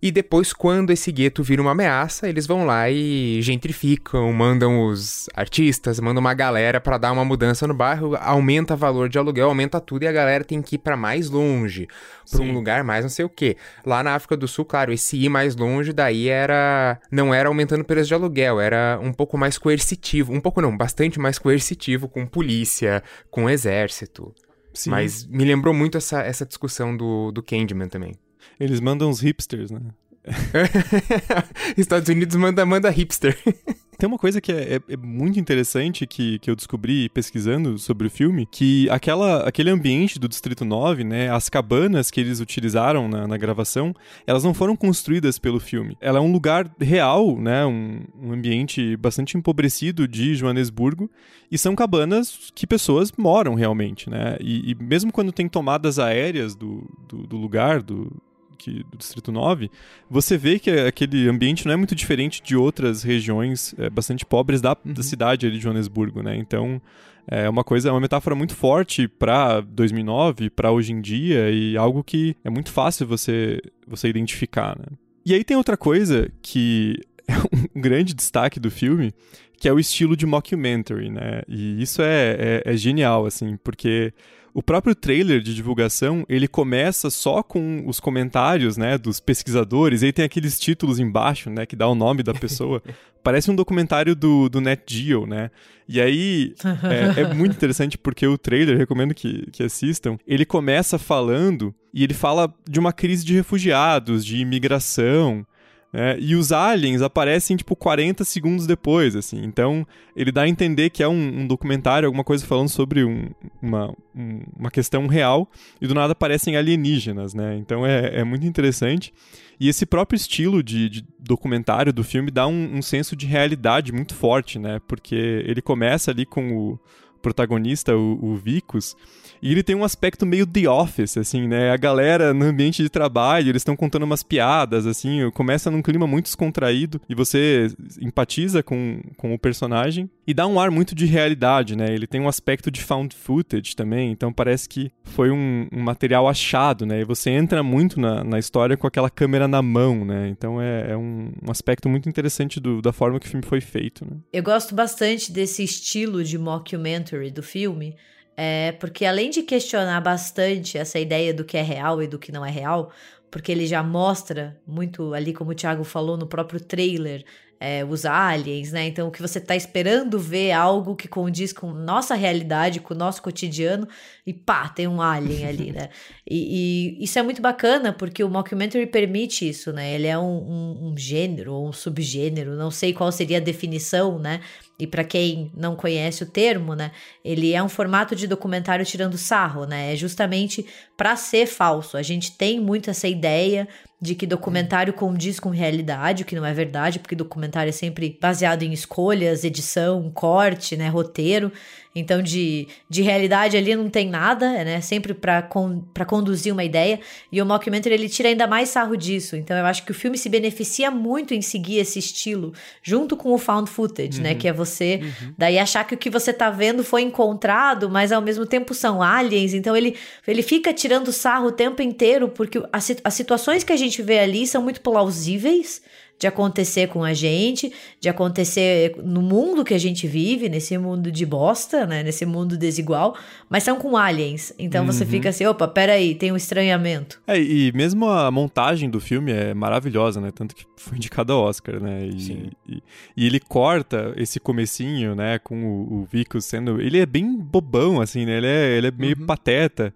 e depois, quando esse gueto vira uma ameaça, eles vão lá e gentrificam, mandam os artistas, mandam uma galera para dar uma mudança no bairro, aumenta o valor de aluguel, aumenta tudo e a galera tem que ir para mais longe, para um lugar mais não sei o quê. Lá na África do Sul, claro, esse ir mais longe daí era não era aumentando o preço de aluguel, era um pouco mais coercitivo, um pouco não, bastante mais coercitivo com polícia, com exército. Sim. Mas me lembrou muito essa, essa discussão do, do Candyman também. Eles mandam os hipsters, né? Estados Unidos manda, manda hipster. Tem uma coisa que é, é, é, muito interessante que, que eu descobri pesquisando sobre o filme, que aquela, aquele ambiente do Distrito 9, né, as cabanas que eles utilizaram na, na gravação, elas não foram construídas pelo filme. Ela é um lugar real, né, um, um ambiente bastante empobrecido de Joanesburgo, e são cabanas que pessoas moram realmente, né, e, e mesmo quando tem tomadas aéreas do, do, do lugar, do, que, do Distrito 9, você vê que aquele ambiente não é muito diferente de outras regiões é, bastante pobres da, uhum. da cidade ali de Joanesburgo, né? Então, é uma coisa, é uma metáfora muito forte para 2009, para hoje em dia e algo que é muito fácil você você identificar, né? E aí tem outra coisa que é um grande destaque do filme, que é o estilo de mockumentary, né? E isso é, é, é genial, assim, porque o próprio trailer de divulgação, ele começa só com os comentários, né, dos pesquisadores, e aí tem aqueles títulos embaixo, né, que dá o nome da pessoa. Parece um documentário do, do Net Geo, né? E aí é, é, muito interessante porque o trailer, recomendo que, que assistam, ele começa falando e ele fala de uma crise de refugiados, de imigração, é, e os aliens aparecem, tipo, 40 segundos depois, assim. Então, ele dá a entender que é um, um documentário, alguma coisa falando sobre um, uma, um, uma questão real, e do nada aparecem alienígenas, né? Então, é, é muito interessante. E esse próprio estilo de, de documentário do filme dá um, um senso de realidade muito forte, né? Porque ele começa ali com o protagonista, o, o Vicus, e ele tem um aspecto meio The Office, assim, né? A galera no ambiente de trabalho, eles estão contando umas piadas, assim, começa num clima muito descontraído e você empatiza com, com o personagem e dá um ar muito de realidade, né? Ele tem um aspecto de found footage também, então parece que foi um, um material achado, né? E você entra muito na, na história com aquela câmera na mão, né? Então é, é um, um, aspecto muito interessante do, da forma que o filme foi feito, né? Eu gosto bastante desse estilo de mockumentary do filme, é, porque além de questionar bastante essa ideia do que é real e do que não é real, porque ele já mostra muito ali, como o Thiago falou no próprio trailer, é, os aliens, né? Então, o que você está esperando ver algo que condiz com nossa realidade, com o nosso cotidiano, e pá, tem um alien ali, né? E, e isso é muito bacana, porque o mockumentary permite isso, né? Ele é um, um, um gênero ou um subgênero, não sei qual seria a definição, né? E para quem não conhece o termo, né, ele é um formato de documentário tirando sarro, né? É justamente para ser falso. A gente tem muito essa ideia de que documentário condiz com realidade, o que não é verdade, porque documentário é sempre baseado em escolhas, edição, corte, né, roteiro. Então, de, de realidade ali não tem nada, né? Sempre para con, conduzir uma ideia. E o mockumentary, ele tira ainda mais sarro disso. Então, eu acho que o filme se beneficia muito em seguir esse estilo, junto com o found footage, né? uhum. né? Que é você, uhum. daí achar que o que você tá vendo foi encontrado, mas ao mesmo tempo são aliens. Então, ele, ele fica tirando sarro o tempo inteiro, porque as, as situações que a gente vê ali são muito plausíveis, de acontecer com a gente, de acontecer no mundo que a gente vive, nesse mundo de bosta, né? Nesse mundo desigual, mas são com aliens. Então uhum. você fica assim, opa, peraí, tem um estranhamento. É, e mesmo a montagem do filme é maravilhosa, né? Tanto que foi indicado ao Oscar, né? E, e, e, ele corta esse comecinho, né? Com o, o Vico sendo... Ele é bem bobão, assim, né? Ele é, ele é meio uhum. pateta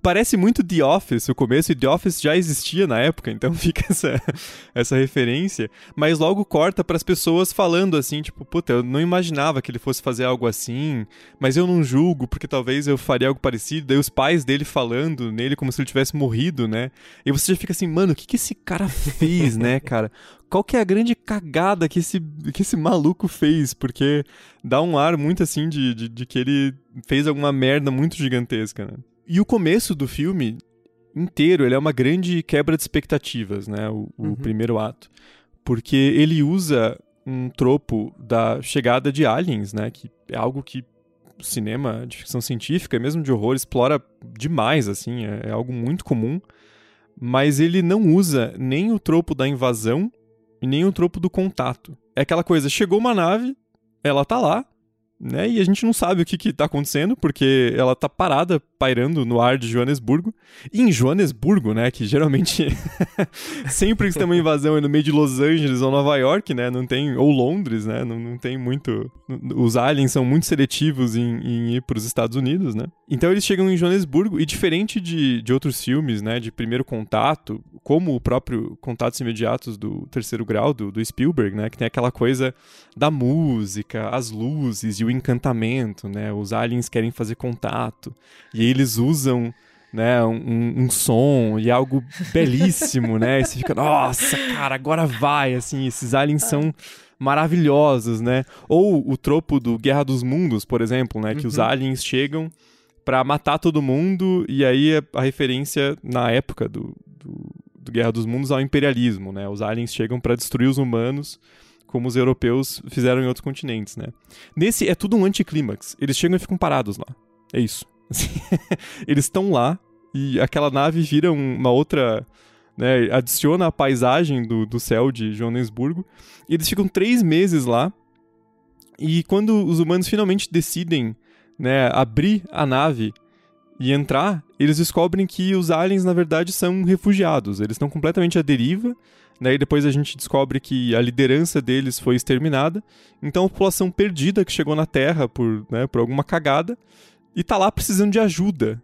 parece muito The Office o começo, e The Office já existia na época, então fica essa, essa referência. Mas logo corta para as pessoas falando assim, tipo, puta, eu não imaginava que ele fosse fazer algo assim, mas eu não julgo, porque talvez eu faria algo parecido. Daí os pais dele falando nele como se ele tivesse morrido, né? E você já fica assim, mano, o que, que esse cara fez, né, cara? Qual que é a grande cagada que esse, que esse maluco fez? Porque dá um ar muito assim de, de, de que ele fez alguma merda muito gigantesca, né? E o começo do filme inteiro, ele é uma grande quebra de expectativas, né? O, o uhum. primeiro ato. Porque ele usa um tropo da chegada de aliens, né? Que é algo que o cinema de ficção científica, mesmo de horror, explora demais, assim. É, é algo muito comum. Mas ele não usa nem o tropo da invasão e nem o tropo do contato. É aquela coisa, chegou uma nave, ela tá lá, né? E a gente não sabe o que que tá acontecendo, porque ela tá parada, pairando no ar de Joanesburgo. E em Joanesburgo, né, que geralmente sempre que tem uma invasão é no meio de Los Angeles ou Nova York, né, não tem, ou Londres, né, não, não tem muito... Os aliens são muito seletivos em, em ir pros Estados Unidos, né. Então eles chegam em Joanesburgo, e diferente de, de outros filmes, né, de primeiro contato, como o próprio Contatos Imediatos do Terceiro Grau, do, do Spielberg, né, que tem aquela coisa da música, as luzes e o encantamento, né? Os aliens querem fazer contato e eles usam né, um, um, som e algo belíssimo, né? E você fica, nossa, cara, agora vai, assim, esses aliens são maravilhosos, né? Ou o tropo do Guerra dos Mundos, por exemplo, né? Que uhum. os aliens chegam para matar todo mundo e aí a, referência na época do, do, do Guerra dos Mundos ao imperialismo, né? Os aliens chegam para destruir os humanos como os europeus fizeram em outros continentes, né? Nesse é tudo um anticlímax. Eles chegam e ficam parados lá. É isso. Assim, eles estão lá e aquela nave vira uma outra. Né, adiciona a paisagem do, do céu de Joanesburgo. E eles ficam três meses lá. E quando os humanos finalmente decidem né, abrir a nave e entrar, eles descobrem que os aliens, na verdade, são refugiados. Eles estão completamente à deriva né, e depois a gente descobre que a liderança deles foi exterminada. Então a população perdida que chegou na Terra por, né, por alguma cagada e tá lá precisando de ajuda.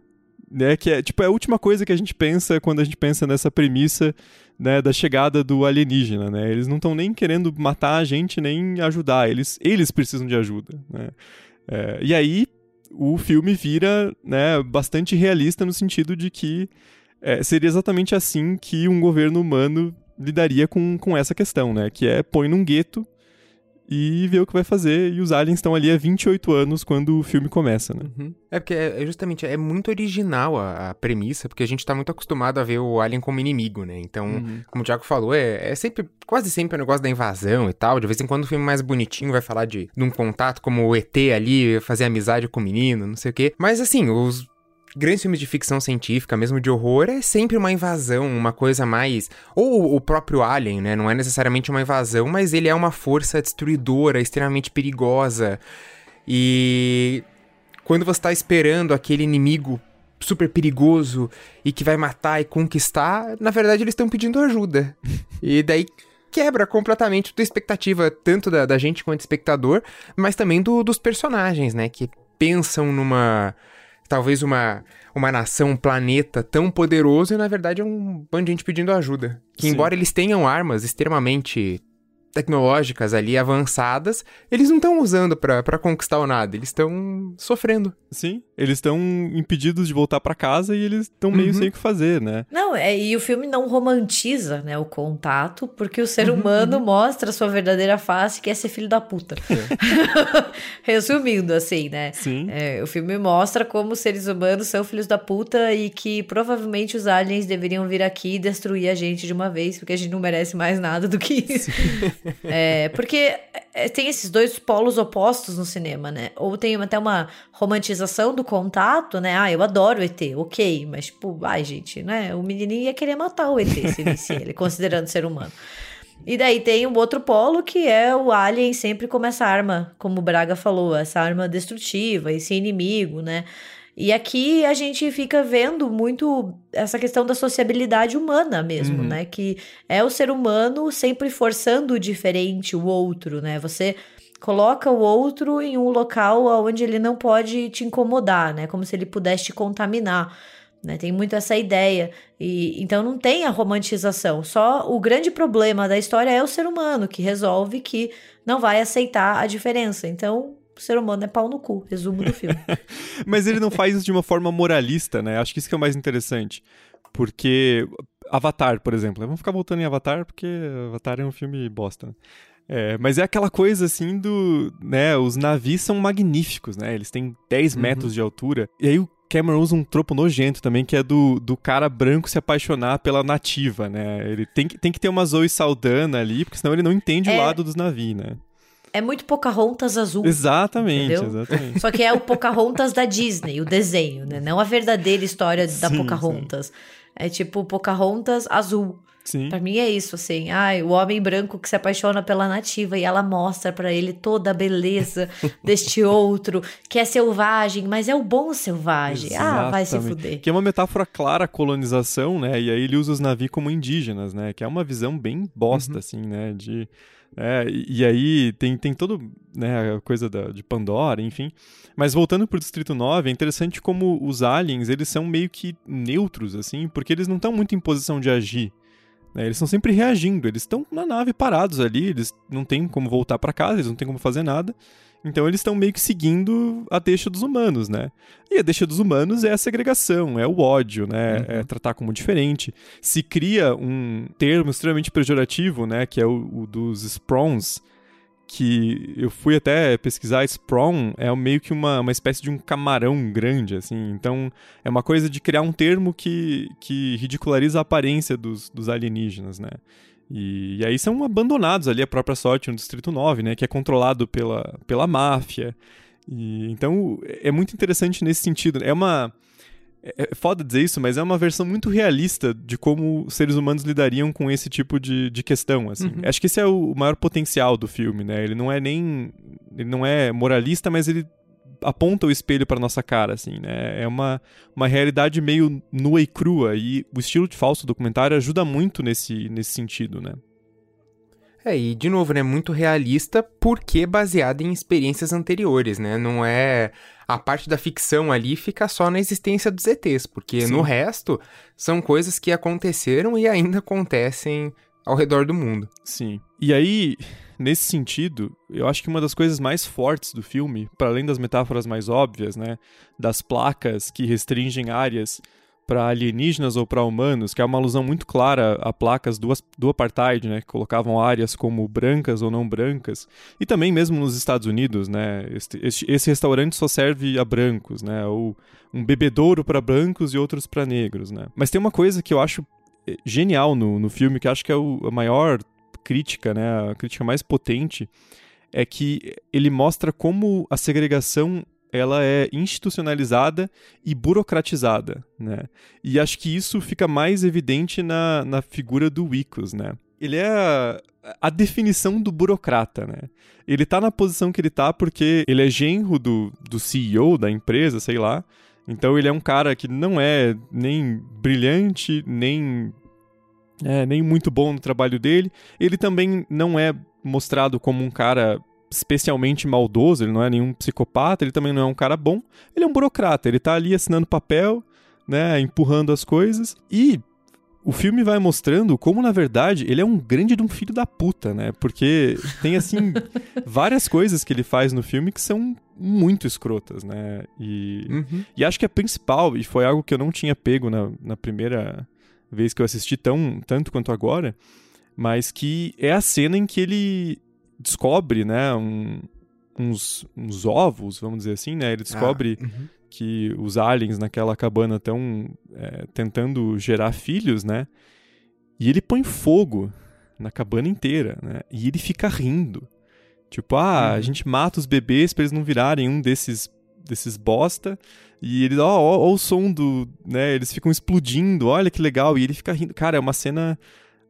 Né, que é tipo é a última coisa que a gente pensa quando a gente pensa nessa premissa né, da chegada do alienígena, né? Eles não estão nem querendo matar a gente nem ajudar, eles, eles precisam de ajuda, né? É, e aí o filme vira né, bastante realista no sentido de que é, seria exatamente assim que um governo humano lidaria com, com essa questão, né? Que é põe num gueto e ver o que vai fazer. E os aliens estão ali há 28 anos quando o filme começa, né? Uhum. É porque é, é, justamente é muito original a, a, premissa, porque a gente tá muito acostumado a ver o alien como inimigo, né? Então, uhum. como o Thiago falou, é, é sempre, quase sempre o negócio da invasão e tal. De vez em quando o filme mais bonitinho vai falar de, de um contato como o ET ali, fazer amizade com o menino, não sei o quê. Mas assim, os grandes filmes de ficção científica, mesmo de horror, é sempre uma invasão, uma coisa mais. Ou o próprio Alien, né? Não é necessariamente uma invasão, mas ele é uma força destruidora, extremamente perigosa. E. Quando você está esperando aquele inimigo super perigoso e que vai matar e conquistar, na verdade eles estão pedindo ajuda. e daí quebra completamente a expectativa, tanto da, da gente quanto espectador, mas também do, dos personagens, né? Que pensam numa talvez uma, uma nação, um planeta tão poderoso e na verdade é um bando de gente pedindo ajuda. Que Sim. embora eles tenham armas extremamente tecnológicas ali avançadas, eles não estão usando para conquistar o nada, eles estão sofrendo. Sim, eles estão impedidos de voltar para casa e eles estão meio uhum. sem o que fazer, né? Não, é, e o filme não romantiza, né, o contato, porque o ser uhum, humano uhum. mostra a sua verdadeira face, que é ser filho da puta. É. Resumindo, assim, né? Sim. É, o filme mostra como os seres humanos são filhos da puta e que provavelmente os aliens deveriam vir aqui e destruir a gente de uma vez, porque a gente não merece mais nada do que isso. É, porque é, tem esses dois polos opostos no cinema, né? Ou tem até uma romantização do contato, né? Ah, eu adoro o ET, ok, mas tipo, ai, gente, né? O menininho ia querer matar o ET se visse ele, considerando ser humano. E daí tem o outro polo que é o alien sempre como essa arma, como o Braga falou, essa arma destrutiva, esse inimigo, né? E aqui a gente fica vendo muito essa questão da sociabilidade humana mesmo, uhum. né? Que é o ser humano sempre forçando o diferente, o outro, né? Você coloca o outro em um local onde ele não pode te incomodar, né? Como se ele pudesse te contaminar. Né? Tem muito essa ideia. E então não tem a romantização. Só o grande problema da história é o ser humano que resolve que não vai aceitar a diferença. Então, o ser humano é pau no cu, resumo do filme. Mas ele não faz isso de uma forma moralista, né? Acho que isso que é o mais interessante. Porque Avatar, por exemplo, vamos ficar voltando em Avatar porque Avatar é um filme bosta. Né? É, mas é aquela coisa assim do. né? Os navios são magníficos, né? Eles têm 10 uhum. metros de altura. E aí o Cameron usa um tropo nojento também, que é do, do cara branco se apaixonar pela nativa, né? Ele tem, tem que ter uma Zoe Saldana ali, porque senão ele não entende é... o lado dos navios, né? É muito Pocahontas azul. Exatamente, entendeu? exatamente. Só que é o Pocahontas da Disney, o desenho, né? Não a verdadeira história da sim, Pocahontas. Sim. É tipo Pocahontas azul. Sim. Pra mim é isso, assim. Ai, o homem branco que se apaixona pela nativa e ela mostra para ele toda a beleza deste outro, que é selvagem, mas é o bom selvagem. Exatamente. Ah, vai se fuder. Que é uma metáfora clara à colonização, né? E aí ele usa os navios como indígenas, né? Que é uma visão bem bosta, uhum. assim, né? De é, e, aí tem, tem todo, né, a coisa da, de Pandora, enfim. Mas voltando pro Distrito 9, é interessante como os aliens, eles são meio que neutros, assim, porque eles não estão muito em posição de agir. Né? Eles estão sempre reagindo, eles estão na nave parados ali, eles não têm como voltar para casa, eles não têm como fazer nada. Então eles estão meio que seguindo a deixa dos humanos, né? E a deixa dos humanos é a segregação, é o ódio, né? Uhum. É tratar como diferente. Se cria um termo extremamente pejorativo, né? Que é o, o dos Sprons, que eu fui até pesquisar, Sprawn é meio que uma, uma espécie de um camarão grande, assim. Então, é uma coisa de criar um termo que, que ridiculariza a aparência dos, dos alienígenas, né? E, e, aí são abandonados ali a própria sorte no Distrito 9, né? Que é controlado pela, pela máfia. E, então é muito interessante nesse sentido. É uma. É, é foda dizer isso, mas é uma versão muito realista de como seres humanos lidariam com esse tipo de, de questão, assim. Uhum. Acho que esse é o maior potencial do filme, né? Ele não é nem... Ele não é moralista, mas ele aponta o espelho para nossa cara, assim, né? É uma, uma realidade meio nua e crua, e o estilo de falso documentário ajuda muito nesse, nesse sentido, né? É, e de novo, né, muito realista porque baseada em experiências anteriores, né? Não é a parte da ficção ali fica só na existência dos ETs, porque Sim. no resto são coisas que aconteceram e ainda acontecem ao redor do mundo. Sim. E aí, nesse sentido, eu acho que uma das coisas mais fortes do filme, para além das metáforas mais óbvias, né, das placas que restringem áreas para alienígenas ou para humanos, que é uma alusão muito clara a placas do, do apartheid, né, que colocavam áreas como brancas ou não brancas, e também mesmo nos Estados Unidos, né, este, este, esse restaurante só serve a brancos, né, ou um bebedouro para brancos e outros para negros, né. Mas tem uma coisa que eu acho eh, genial no, no filme, que acho que é o, a maior crítica, né, a crítica mais potente, é que ele mostra como a segregação ela é institucionalizada e burocratizada, né? E acho que isso fica mais evidente na, na figura do Wicos, né? Ele é a, a definição do burocrata, né? Ele tá na posição que ele tá porque ele é genro do, do CEO da empresa, sei lá. Então ele é um cara que não é nem brilhante, nem é, nem muito bom no trabalho dele. Ele também não é mostrado como um cara especialmente maldoso, ele não é nenhum psicopata, ele também não é um cara bom. Ele é um burocrata, ele tá ali assinando papel, né, empurrando as coisas. E o filme vai mostrando como, na verdade, ele é um grande de um filho da puta, né? Porque tem, assim, várias coisas que ele faz no filme que são muito escrotas, né? E, uhum. e acho que a principal, e foi algo que eu não tinha pego na, na primeira vez que eu assisti tão, tanto quanto agora, mas que é a cena em que ele descobre, né, um, uns, uns, ovos, vamos dizer assim, né? Ele descobre ah, uhum. que os aliens naquela cabana estão é, tentando gerar filhos, né? E ele põe fogo na cabana inteira, né? E ele fica rindo. Tipo, ah, uhum. a gente mata os bebês para eles não virarem um desses desses bosta. E ele, ó, ó, ó, o som do, né, eles ficam explodindo, olha que legal, e ele fica rindo. Cara, é uma cena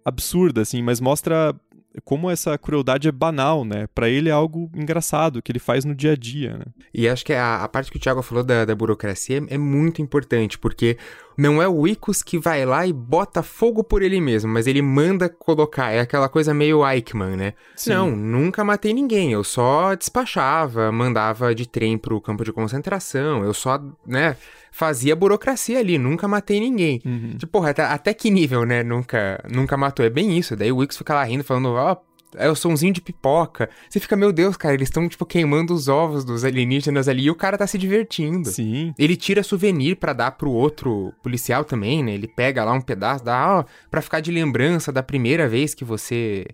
absurda, assim, mas mostra como essa crueldade é banal, né? Para ele é algo engraçado que ele faz no dia a dia, né? E acho que a, a parte que o Thiago falou da, da burocracia é, é, muito importante, porque não é o Icos que vai lá e bota fogo por ele mesmo, mas ele manda colocar. É aquela coisa meio Eichmann, né? Sim. Não, nunca matei ninguém, eu só despachava, mandava de trem pro campo de concentração, eu só, né? fazia burocracia ali, nunca matei ninguém. Uhum. Tipo, porra, até, até, que nível, né? Nunca, nunca matou. É bem isso. Daí o Wix fica lá rindo, falando, ó, oh, é o somzinho de pipoca. Você fica, meu Deus, cara, eles estão, tipo, queimando os ovos dos alienígenas ali e o cara tá se divertindo. Sim. Ele tira souvenir para dar pro outro policial também, né? Ele pega lá um pedaço, dá, ó, pra ficar de lembrança da primeira vez que você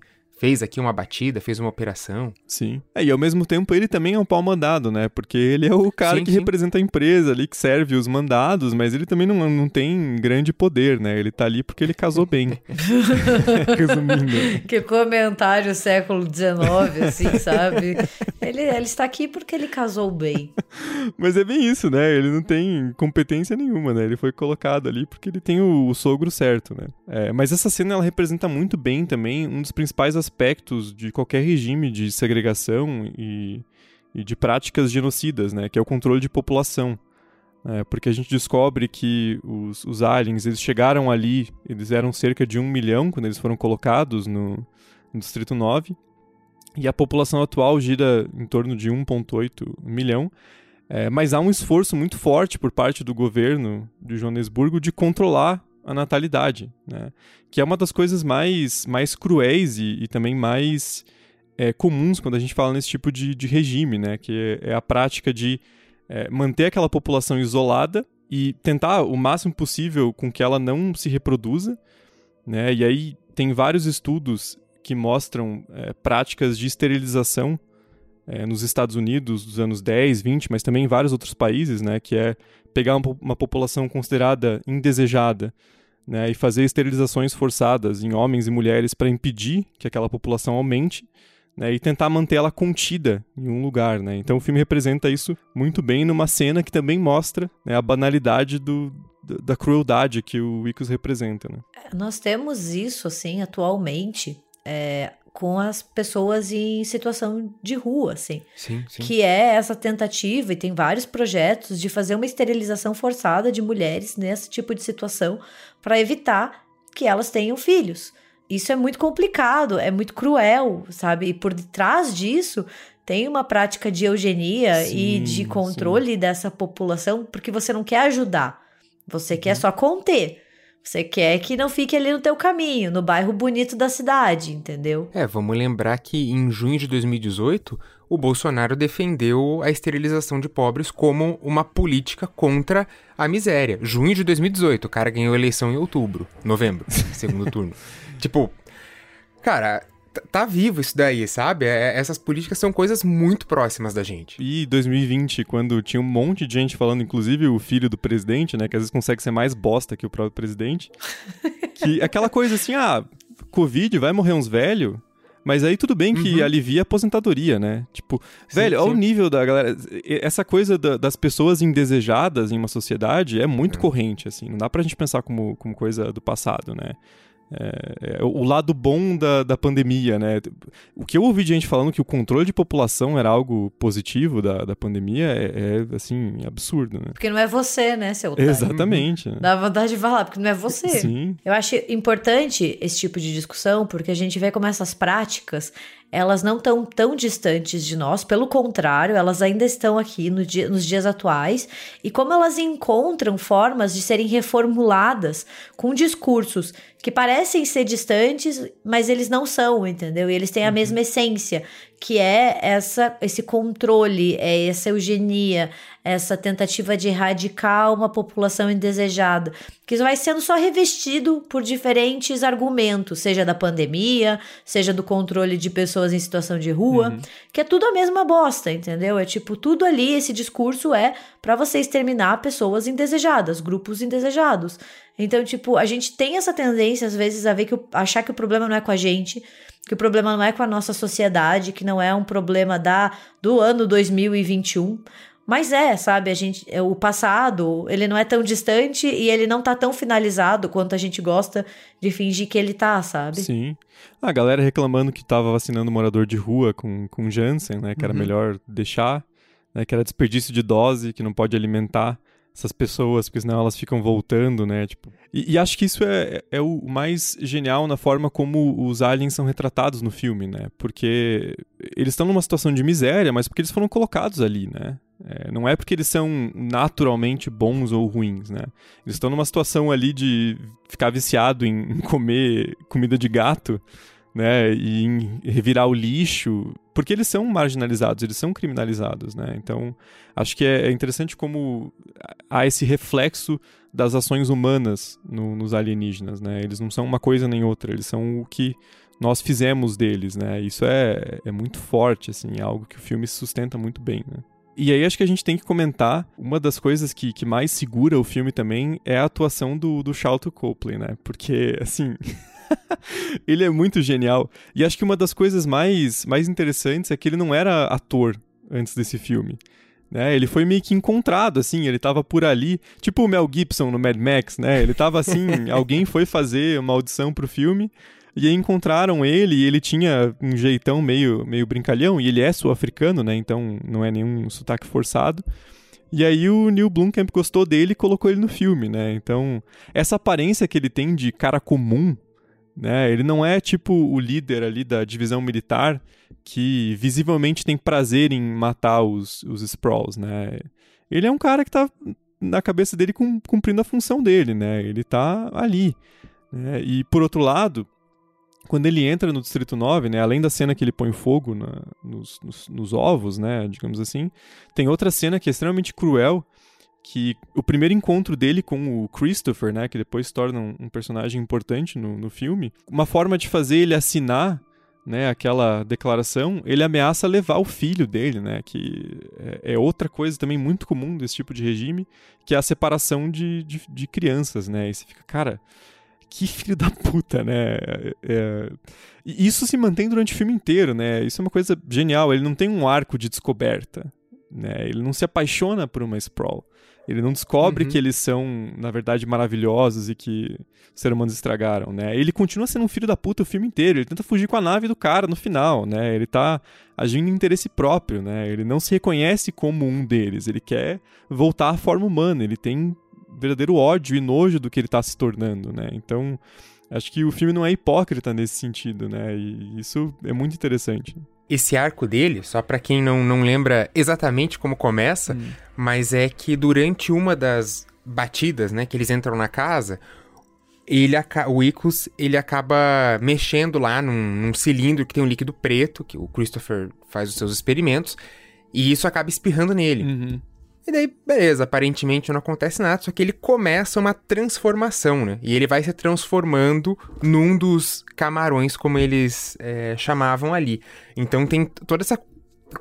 fez aqui uma batida, fez uma operação. Sim. É, e ao mesmo tempo ele também é um pau mandado, né? Porque ele é o cara sim, que sim. representa a empresa ali, que serve os mandados, mas ele também não, não tem grande poder, né? Ele tá ali porque ele casou bem. Resumindo. Que comentário século XIX, assim, sabe? Ele, ele está aqui porque ele casou bem. Mas é bem isso, né? Ele não tem competência nenhuma, né? Ele foi colocado ali porque ele tem o, o sogro certo, né? É, mas essa cena ela representa muito bem também um dos principais aspectos aspectos de qualquer regime de segregação e, e de práticas genocidas, né, que é o controle de população. É, porque a gente descobre que os, os, aliens eles chegaram ali, eles eram cerca de um milhão quando eles foram colocados no, no Distrito 9, e a população atual gira em torno de 1,8 milhão. É, mas há um esforço muito forte por parte do governo de Joanesburgo de controlar a natalidade, né? Que é uma das coisas mais, mais cruéis e, e também mais é, comuns quando a gente fala nesse tipo de, de regime, né? Que é, é a prática de é, manter aquela população isolada e tentar o máximo possível com que ela não se reproduza, né? E aí tem vários estudos que mostram é, práticas de esterilização é, nos Estados Unidos dos anos 10, 20, mas também em vários outros países, né? Que é pegar uma, uma população considerada indesejada né, e fazer esterilizações forçadas em homens e mulheres para impedir que aquela população aumente né, e tentar manter ela contida em um lugar. Né? Então o filme representa isso muito bem numa cena que também mostra né, a banalidade do, da crueldade que o Icos representa. Né? Nós temos isso assim atualmente. É, com as pessoas em situação de rua, assim. Sim, sim. Que é essa tentativa, e tem vários projetos, de fazer uma esterilização forçada de mulheres nesse tipo de situação para evitar que elas tenham filhos. Isso é muito complicado, é muito cruel, sabe? E por detrás disso tem uma prática de eugenia sim, e de controle dessa população, porque você não quer ajudar, você quer uhum. só conter. Você quer que não fique ali no teu caminho, no bairro bonito da cidade, entendeu? É, vamos lembrar que em junho de 2018, o Bolsonaro defendeu a esterilização de pobres como uma política contra a miséria. Junho de 2018, o cara ganhou a eleição em outubro, novembro, segundo turno. Tipo, cara, tá vivo isso daí, sabe? É, essas políticas são coisas muito próximas da gente. E 2020, quando tinha um monte de gente falando, inclusive o filho do presidente, né? Que às vezes consegue ser mais bosta que o próprio presidente. que aquela coisa assim, ah, Covid, vai morrer uns velhos. Mas aí tudo bem que uhum. alivia a aposentadoria, né? Tipo, sim, velho, sim. olha o nível da galera. Essa coisa da, das pessoas indesejadas em uma sociedade é muito é. corrente, assim. Não dá pra gente pensar como, como coisa do passado, né? É, é, o lado bom da, da pandemia, né? O que eu ouvi de gente falando que o controle de população era algo positivo da, da pandemia é, é assim, absurdo, né? Porque não é você, né, seu otário? Exatamente. Dá vontade de falar, porque não é você. Sim. Eu acho importante esse tipo de discussão, porque a gente vê como essas práticas, elas não estão tão distantes de nós, pelo contrário, elas ainda estão aqui no dia, nos dias atuais, e como elas encontram formas de serem reformuladas com discursos que parecem ser distantes, mas eles não são, entendeu? E eles têm a uhum. mesma essência, que é essa esse controle, é essa eugenia, essa tentativa de erradicar uma população indesejada, que vai sendo só revestido por diferentes argumentos, seja da pandemia, seja do controle de pessoas em situação de rua, uhum. que é tudo a mesma bosta, entendeu? É tipo, tudo ali, esse discurso é para você exterminar pessoas indesejadas, grupos indesejados. Então, tipo, a gente tem essa tendência, às vezes, a ver que o, achar que o problema não é com a gente, que o problema não é com a nossa sociedade, que não é um problema da do ano 2021, Mas é, sabe, a gente, é, o passado, ele não é tão distante e ele não tá tão finalizado quanto a gente gosta de fingir que ele tá, sabe? Sim. A galera reclamando que tava vacinando morador de rua com, com Janssen, né? Que era uhum. melhor deixar, né? Que era desperdício de dose, que não pode alimentar essas pessoas, porque senão elas ficam voltando, né? Tipo, e, e, acho que isso é, é o mais genial na forma como os aliens são retratados no filme, né? Porque eles estão numa situação de miséria, mas porque eles foram colocados ali, né? É, não é porque eles são naturalmente bons ou ruins, né? Eles estão numa situação ali de ficar viciado em, comer comida de gato, né? E em revirar o lixo, porque eles são marginalizados, eles são criminalizados, né? Então, acho que é, é interessante como há esse reflexo das ações humanas no, nos alienígenas, né? Eles não são uma coisa nem outra, eles são o que nós fizemos deles, né? Isso é, é muito forte, assim, é algo que o filme sustenta muito bem, né? E aí acho que a gente tem que comentar, uma das coisas que, que mais segura o filme também é a atuação do, do Charlton Copley, né? Porque, assim... ele é muito genial. E acho que uma das coisas mais, mais interessantes é que ele não era ator antes desse filme. Né? Ele foi meio que encontrado, assim, ele tava por ali, tipo o Mel Gibson no Mad Max, né? Ele tava assim, alguém foi fazer uma audição pro filme, e aí encontraram ele e ele tinha um jeitão meio, meio brincalhão, e ele é sul-africano, né? Então não é nenhum sotaque forçado. E aí o Neil Blomkamp gostou dele e colocou ele no filme, né? Então, essa aparência que ele tem de cara comum, né? Ele não é tipo o líder ali da divisão militar que visivelmente tem prazer em matar os, os Sprawls, né? Ele é um cara que tá na cabeça dele cumprindo a função dele, né? Ele tá ali. Né? E por outro lado, quando ele entra no Distrito 9, né, além da cena que ele põe fogo na, nos, nos, nos, ovos, né, digamos assim, tem outra cena que é extremamente cruel, que o primeiro encontro dele com o Christopher, né, que depois se torna um, um personagem importante no, no filme, uma forma de fazer ele assinar né, aquela declaração, ele ameaça levar o filho dele, né, que é, é, outra coisa também muito comum desse tipo de regime, que é a separação de, de, de crianças, né, e você fica, cara, que filho da puta, né? É... Isso se mantém durante o filme inteiro, né? Isso é uma coisa genial. Ele não tem um arco de descoberta, né? Ele não se apaixona por uma Sprawl. Ele não descobre uhum. que eles são, na verdade, maravilhosos e que os seres humanos estragaram, né? Ele continua sendo um filho da puta o filme inteiro. Ele tenta fugir com a nave do cara no final, né? Ele tá agindo em interesse próprio, né? Ele não se reconhece como um deles. Ele quer voltar à forma humana. Ele tem verdadeiro ódio e nojo do que ele está se tornando, né? Então, acho que o filme não é hipócrita nesse sentido, né? E isso é muito interessante. Esse arco dele, só para quem não, não lembra exatamente como começa, hum. mas é que durante uma das batidas, né, que eles entram na casa, ele o Icos ele acaba mexendo lá num, num, cilindro que tem um líquido preto, que o Christopher faz os seus experimentos, e isso acaba espirrando nele. Uhum. E daí, beleza, aparentemente não acontece nada, só que ele começa uma transformação, né? E ele vai se transformando num dos camarões, como eles é, chamavam ali. Então tem toda essa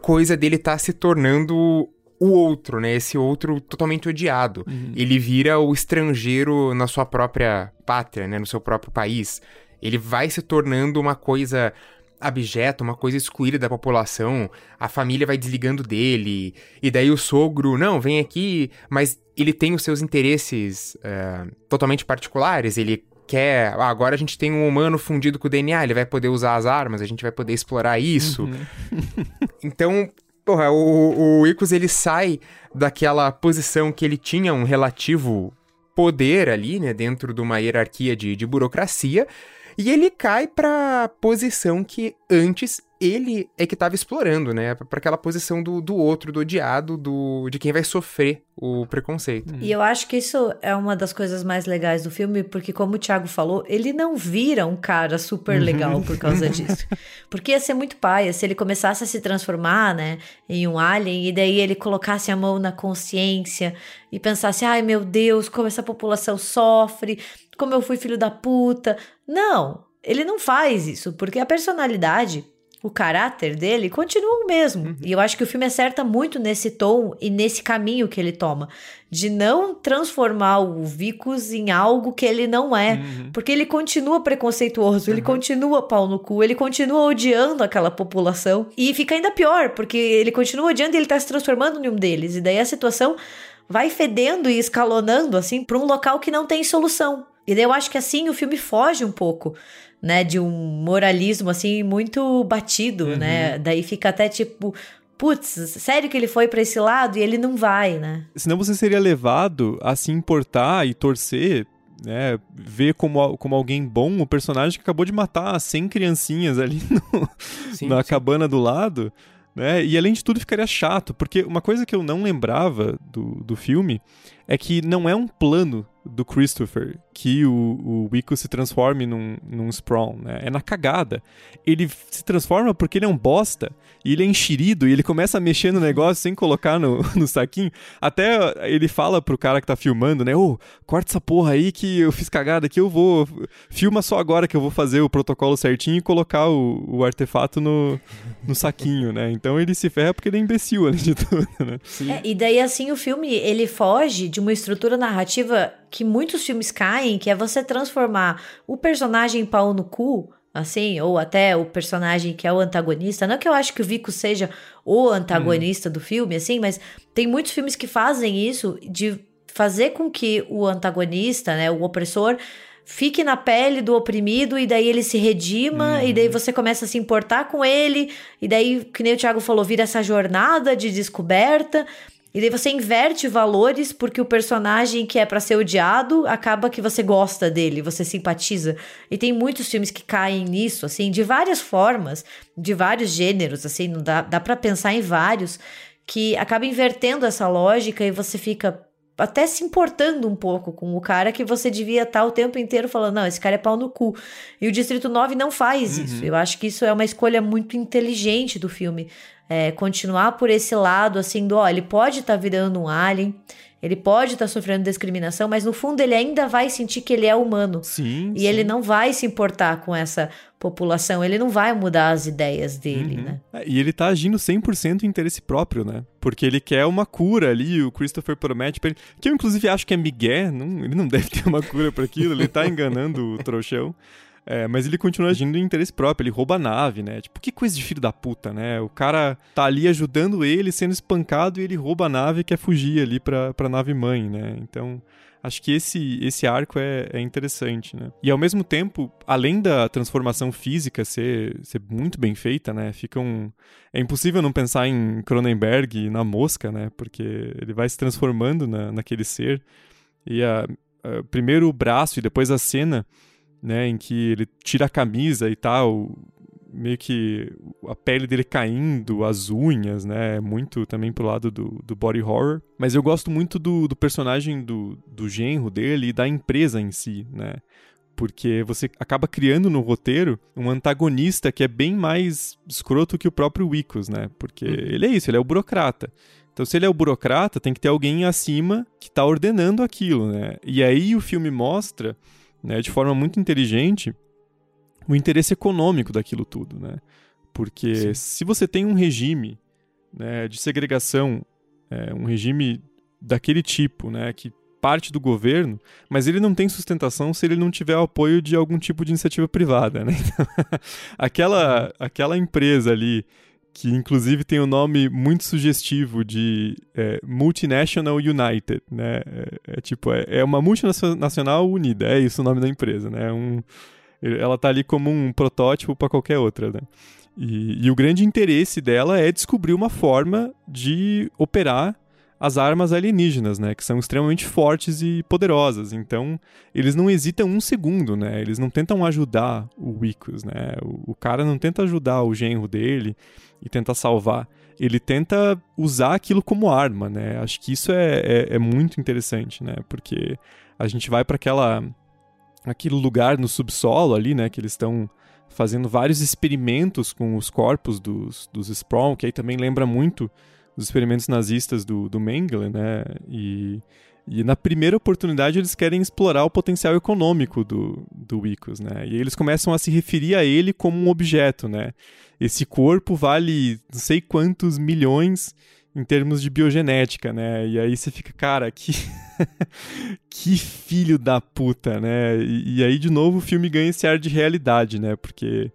coisa dele estar tá se tornando o outro, né? Esse outro totalmente odiado. Uhum. Ele vira o estrangeiro na sua própria pátria, né? No seu próprio país. Ele vai se tornando uma coisa abjeta, uma coisa excluída da população, a família vai desligando dele, e daí o sogro, não, vem aqui, mas ele tem os seus interesses uh, totalmente particulares, ele quer, ah, agora a gente tem um humano fundido com o DNA, ele vai poder usar as armas, a gente vai poder explorar isso. Uhum. então, porra, o, o Icos ele sai daquela posição que ele tinha um relativo poder ali, né, dentro de uma hierarquia de, de burocracia, e ele cai pra posição que antes ele é que estava explorando, né? Para aquela posição do, do outro, do odiado, do, de quem vai sofrer o preconceito. E eu acho que isso é uma das coisas mais legais do filme, porque, como o Thiago falou, ele não vira um cara super uhum. legal por causa disso. Porque ia ser muito paia se ele começasse a se transformar, né, em um alien, e daí ele colocasse a mão na consciência e pensasse: ai meu Deus, como essa população sofre, como eu fui filho da puta. Não, ele não faz isso, porque a personalidade o caráter dele continua o mesmo. Uhum. E eu acho que o filme acerta muito nesse tom e nesse caminho que ele toma. De não transformar o Vicus em algo que ele não é. Uhum. Porque ele continua preconceituoso, uhum. ele continua pau no cu, ele continua odiando aquela população. E fica ainda pior, porque ele continua odiando e ele tá se transformando em um deles. E daí a situação vai fedendo e escalonando, assim, pra um local que não tem solução. E daí eu acho que assim o filme foge um pouco né, de um moralismo assim muito batido, uhum. né? Daí fica até tipo, putz, sério que ele foi para esse lado e ele não vai, né? Senão você seria levado a se importar e torcer né, ver como, como alguém bom o personagem que acabou de matar 100 criancinhas ali no, sim, na sim. cabana do lado, né? E além de tudo ficaria chato, porque uma coisa que eu não lembrava do, do filme é que não é um plano do Christopher que o, o Wico se transforme num, num né? É na cagada. Ele se transforma porque ele é um bosta, e ele é enxerido, e ele começa a mexer no negócio sem colocar no, no saquinho. Até ele fala pro cara que tá filmando, né? Ô, oh, corta essa porra aí que eu fiz cagada aqui, eu vou... Filma só agora que eu vou fazer o protocolo certinho e colocar o, o artefato no, no saquinho, né? Então ele se ferra porque ele é imbecil, além de tudo, né? É, e daí, assim, o filme, ele foge de uma estrutura narrativa que muitos filmes caem, que é você transformar o personagem pau no cu, assim, ou até o personagem que é o antagonista. Não que eu acho que o Vico seja o antagonista hum. do filme, assim, mas tem muitos filmes que fazem isso de fazer com que o antagonista, né, o opressor, fique na pele do oprimido e daí ele se redima uhum. e daí você começa a se importar com ele e daí, que nem o Thiago falou, vira essa jornada de descoberta e daí você inverte valores porque o personagem que é para ser odiado acaba que você gosta dele, você simpatiza. E tem muitos filmes que caem nisso, assim, de várias formas, de vários gêneros, assim, não dá, dá para pensar em vários que acaba invertendo essa lógica e você fica até se importando um pouco com o cara que você devia estar o tempo inteiro falando, não, esse cara é pau no cu. E o Distrito 9 não faz uhum. isso. Eu acho que isso é uma escolha muito inteligente do filme é, continuar por esse lado, assim, do, ó, ele pode estar tá virando um alien, ele pode estar tá sofrendo discriminação, mas no fundo ele ainda vai sentir que ele é humano. Sim. E sim. ele não vai se importar com essa população, ele não vai mudar as ideias dele, uhum. né? É, e ele tá agindo 100% em interesse próprio, né? Porque ele quer uma cura ali, o Christopher promete pra ele, que eu inclusive acho que é Miguel, não, ele não deve ter uma cura para aquilo, ele tá enganando o trouxão. É, mas ele continua agindo em interesse próprio, ele rouba a nave, né? Tipo, que coisa de filho da puta, né? O cara tá ali ajudando ele, sendo espancado, e ele rouba a nave e quer fugir ali pra, pra nave mãe, né? Então, acho que esse, esse arco é, é, interessante, né? E ao mesmo tempo, além da transformação física ser, ser muito bem feita, né? Fica um... É impossível não pensar em Cronenberg na mosca, né? Porque ele vai se transformando na, naquele ser. E a, a, primeiro o braço e depois a cena né, em que ele tira a camisa e tal, meio que a pele dele caindo, as unhas, né, muito também pro lado do, do body horror. Mas eu gosto muito do, do personagem do, do genro dele e da empresa em si, né, porque você acaba criando no roteiro um antagonista que é bem mais escroto que o próprio Wicos, né, porque uhum. ele é isso, ele é o burocrata. Então, se ele é o burocrata, tem que ter alguém acima que está ordenando aquilo, né? E aí o filme mostra né, de forma muito inteligente o interesse econômico daquilo tudo, né? Porque Sim. se você tem um regime né, de segregação, é, um regime daquele tipo, né, que parte do governo, mas ele não tem sustentação se ele não tiver o apoio de algum tipo de iniciativa privada, né? Então, aquela, uhum. aquela empresa ali que inclusive tem o um nome muito sugestivo de é, Multinational United, né? É, é tipo, é, é, uma multinacional unida, é isso o nome da empresa, né? É um, ela tá ali como um protótipo para qualquer outra, né? E, e o grande interesse dela é descobrir uma forma de operar as armas alienígenas, né, que são extremamente fortes e poderosas. Então, eles não hesitam um segundo, né? Eles não tentam ajudar o Wicos, né? O, o cara não tenta ajudar o genro dele e tentar salvar. Ele tenta usar aquilo como arma, né? Acho que isso é, é, é muito interessante, né? Porque a gente vai para aquela aquele lugar no subsolo ali, né? Que eles estão fazendo vários experimentos com os corpos dos, dos Sprawn, que aí também lembra muito os experimentos nazistas do, do Mengele, né? E, E na primeira oportunidade eles querem explorar o potencial econômico do, do Icos, né? E eles começam a se referir a ele como um objeto, né? Esse corpo vale não sei quantos milhões em termos de biogenética, né? E aí você fica, cara, que que filho da puta, né? E, e, aí de novo o filme ganha esse ar de realidade, né? Porque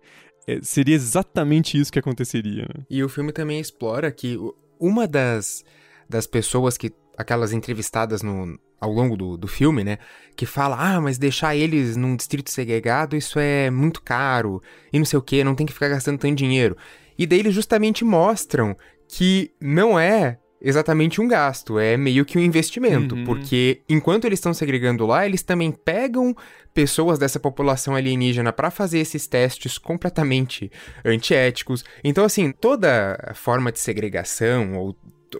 é, seria exatamente isso que aconteceria. Né? E o filme também explora que uma das das pessoas que aquelas entrevistadas no ao longo do, do filme, né? Que fala, ah, mas deixar eles num distrito segregado, isso é muito caro, e não sei o que, não tem que ficar gastando tanto dinheiro. E daí eles justamente mostram que não é exatamente um gasto, é meio que um investimento, uhum. porque enquanto eles estão segregando lá, eles também pegam pessoas dessa população alienígena para fazer esses testes completamente antiéticos. Então, assim, toda forma de segregação ou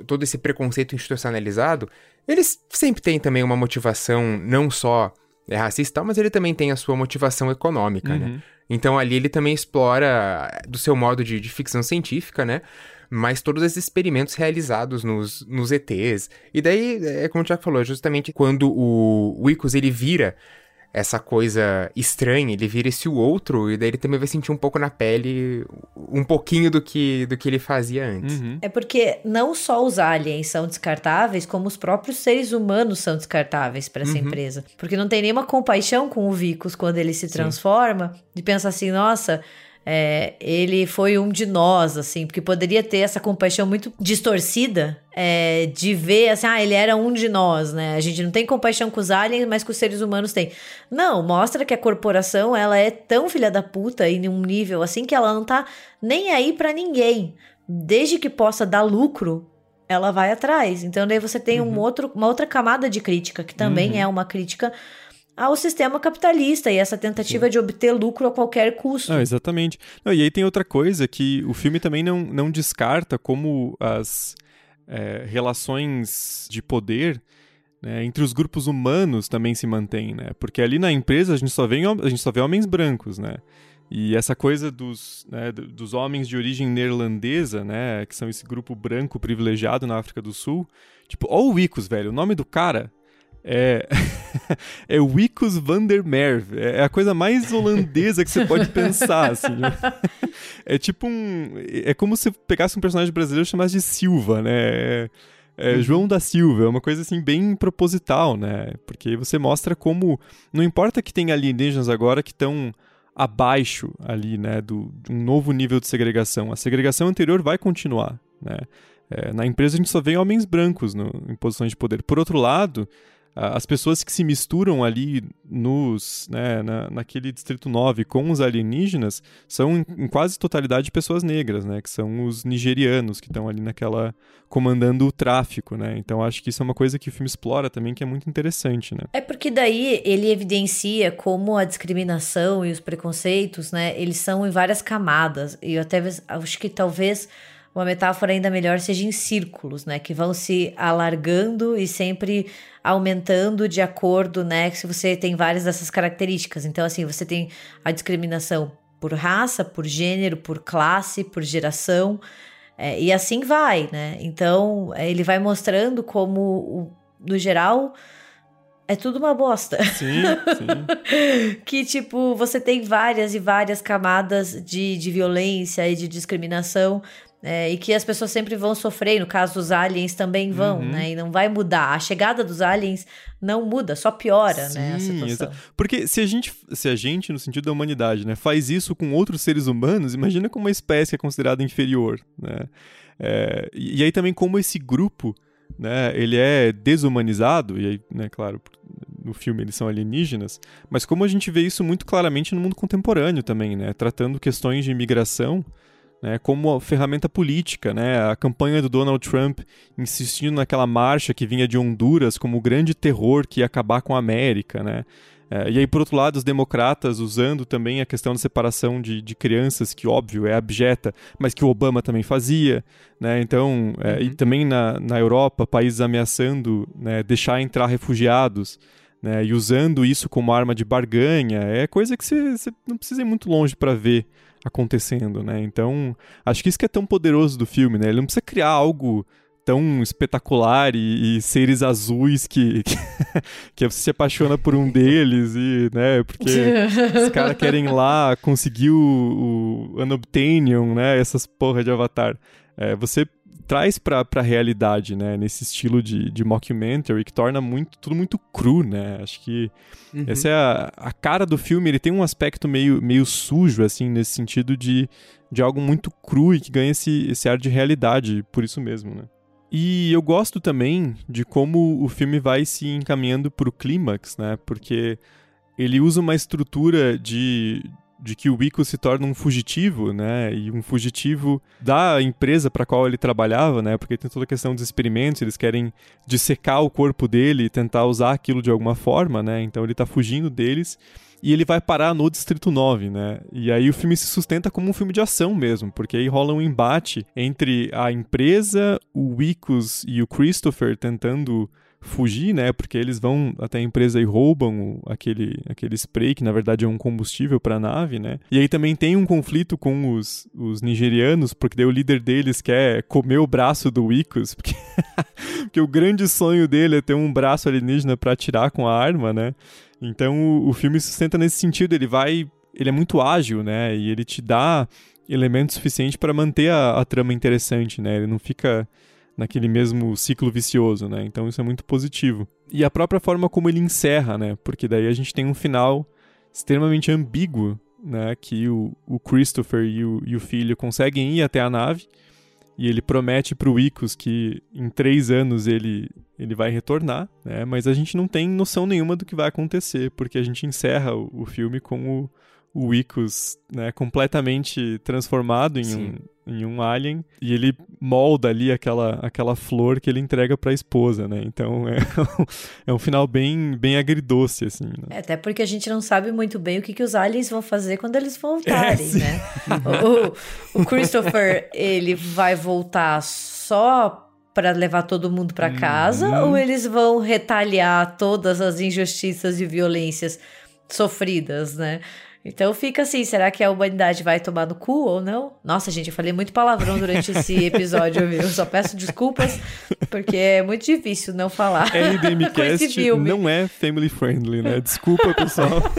todo esse preconceito institucionalizado, eles sempre têm também uma motivação não só é racista, mas ele também tem a sua motivação econômica, né? uhum. né? Então ali ele também explora do seu modo de, de ficção científica, né? Mas todos esses experimentos realizados nos, nos ETs. E daí, é como o Tiago falou, justamente quando o, o Icos ele vira essa coisa estranha, ele vira esse o outro, e daí ele também vai sentir um pouco na pele um pouquinho do que, do que ele fazia antes. Uhum. É porque não só os aliens são descartáveis, como os próprios seres humanos são descartáveis para essa uhum. empresa. Porque não tem nenhuma compaixão com o Vicus quando ele se transforma, Sim. de pensar assim, nossa, é, ele foi um de nós, assim, porque poderia ter essa compaixão muito distorcida é, de ver, assim, ah, ele era um de nós, né? A gente não tem compaixão com os aliens, mas com os seres humanos tem. Não, mostra que a corporação, ela é tão filha da puta e num nível assim que ela não tá nem aí para ninguém. Desde que possa dar lucro, ela vai atrás. Então daí você tem uhum. um outro, uma outra camada de crítica, que também uhum. é uma crítica ao sistema capitalista e essa tentativa Sim. de obter lucro a qualquer custo. Não, exatamente. Não, e aí tem outra coisa que o filme também não, não descarta como as é, relações de poder né, entre os grupos humanos também se mantêm, né? Porque ali na empresa a gente só vê, a gente só vê homens brancos, né? E essa coisa dos, né, dos homens de origem neerlandesa, né, que são esse grupo branco privilegiado na África do Sul, tipo, ó o Wicos, velho, o nome do cara é, é Wicus van der Merwe. É a coisa mais holandesa que você pode pensar, assim. É tipo um... É como se pegasse um personagem brasileiro e chamasse de Silva, né? É, é, uhum. João da Silva, é uma coisa assim bem proposital, né? Porque você mostra como não importa que tenha alienígenas agora que estão abaixo ali, né, do, de um novo nível de segregação. A segregação anterior vai continuar, né? É, na empresa a gente só vê homens brancos no, em posições de poder. Por outro lado, as pessoas que se misturam ali nos, né, na, naquele Distrito 9 com os alienígenas são em, em quase totalidade pessoas negras, né, que são os nigerianos que estão ali naquela comandando o tráfico, né? Então acho que isso é uma coisa que o filme explora também que é muito interessante, né? É porque daí ele evidencia como a discriminação e os preconceitos, né, eles são em várias camadas. E eu até acho que talvez uma metáfora ainda melhor seja em círculos, né? Que vão se alargando e sempre aumentando de acordo, né? Se você tem várias dessas características. Então, assim, você tem a discriminação por raça, por gênero, por classe, por geração. É, e assim vai, né? Então, é, ele vai mostrando como, no geral, é tudo uma bosta. Sim, sim. que, tipo, você tem várias e várias camadas de, de violência e de discriminação é, e que as pessoas sempre vão sofrer, no caso os aliens também vão, uhum. né? E não vai mudar. A chegada dos aliens não muda, só piora, Sim, né, a situação. Porque se a gente, se a gente, no sentido da humanidade, né, faz isso com outros seres humanos, imagina como uma espécie é considerada inferior, né? É, e, e aí também como esse grupo, né, ele é desumanizado, e aí, né, claro, no filme eles são alienígenas, mas como a gente vê isso muito claramente no mundo contemporâneo também, né, tratando questões de imigração, né, como ferramenta política, né, a campanha do Donald Trump insistindo naquela marcha que vinha de Honduras como o grande terror que ia acabar com a América, né, é, e aí, por outro lado, os democratas usando também a questão da separação de, de crianças, que óbvio é abjeta, mas que o Obama também fazia, né? Então, é, uhum. e também na, na Europa, países ameaçando né, deixar entrar refugiados, né? E usando isso como arma de barganha, é coisa que você não precisa ir muito longe para ver acontecendo, né? Então, acho que isso que é tão poderoso do filme, né? Ele não precisa criar algo tão espetacular e, e seres azuis que, que, que, você se apaixona por um deles e, né, porque os caras querem lá conseguir o, o Unobtainium, né, essas porra de Avatar. É, você traz pra, pra realidade, né? Nesse estilo de, de mockumentary que torna muito, tudo muito cru, né? Acho que uhum. essa é a, a cara do filme. Ele tem um aspecto meio, meio sujo, assim, nesse sentido de, de algo muito cru e que ganha esse, esse ar de realidade por isso mesmo, né? E eu gosto também de como o filme vai se encaminhando pro clímax, né? Porque ele usa uma estrutura de, de que o Ico se torna um fugitivo, né? E um fugitivo da empresa para qual ele trabalhava, né? Porque tem toda a questão dos experimentos, eles querem dissecar o corpo dele e tentar usar aquilo de alguma forma, né? Então ele tá fugindo deles e ele vai parar no Distrito 9, né? E aí o filme se sustenta como um filme de ação mesmo, porque aí rola um embate entre a empresa, o Wicos e o Christopher tentando fugir, né? Porque eles vão até a empresa e roubam aquele, aquele spray, que na verdade é um combustível para a nave, né? E aí também tem um conflito com os, os nigerianos, porque daí o líder deles quer comer o braço do Icos, porque, porque o grande sonho dele é ter um braço alienígena para atirar com a arma, né? Então o, o filme sustenta nesse sentido, ele vai. Ele é muito ágil, né? E ele te dá elementos suficientes para manter a, a trama interessante, né? Ele não fica naquele mesmo ciclo vicioso, né? Então isso é muito positivo. E a própria forma como ele encerra, né? Porque daí a gente tem um final extremamente ambíguo, né? Que o, o Christopher e o, e o filho conseguem ir até a nave e ele promete para o Icos que em três anos ele, ele vai retornar, né? Mas a gente não tem noção nenhuma do que vai acontecer, porque a gente encerra o, o filme com o, o Icos né, completamente transformado em um, em um alien e ele molda ali aquela, aquela flor que ele entrega para a esposa, né? Então é, é um final bem, bem agridoce, assim. Né? É, até porque a gente não sabe muito bem o que, que os aliens vão fazer quando eles voltarem, é, né? o, o Christopher, ele vai voltar só para levar todo mundo para casa uhum. ou eles vão retaliar todas as injustiças e violências sofridas, né? Então fica assim, será que a humanidade vai tomar no cu ou não? Nossa, gente, eu falei muito palavrão durante esse episódio, viu? Eu só peço desculpas, porque é muito difícil não falar. RDMcast não é family friendly, né? Desculpa, pessoal.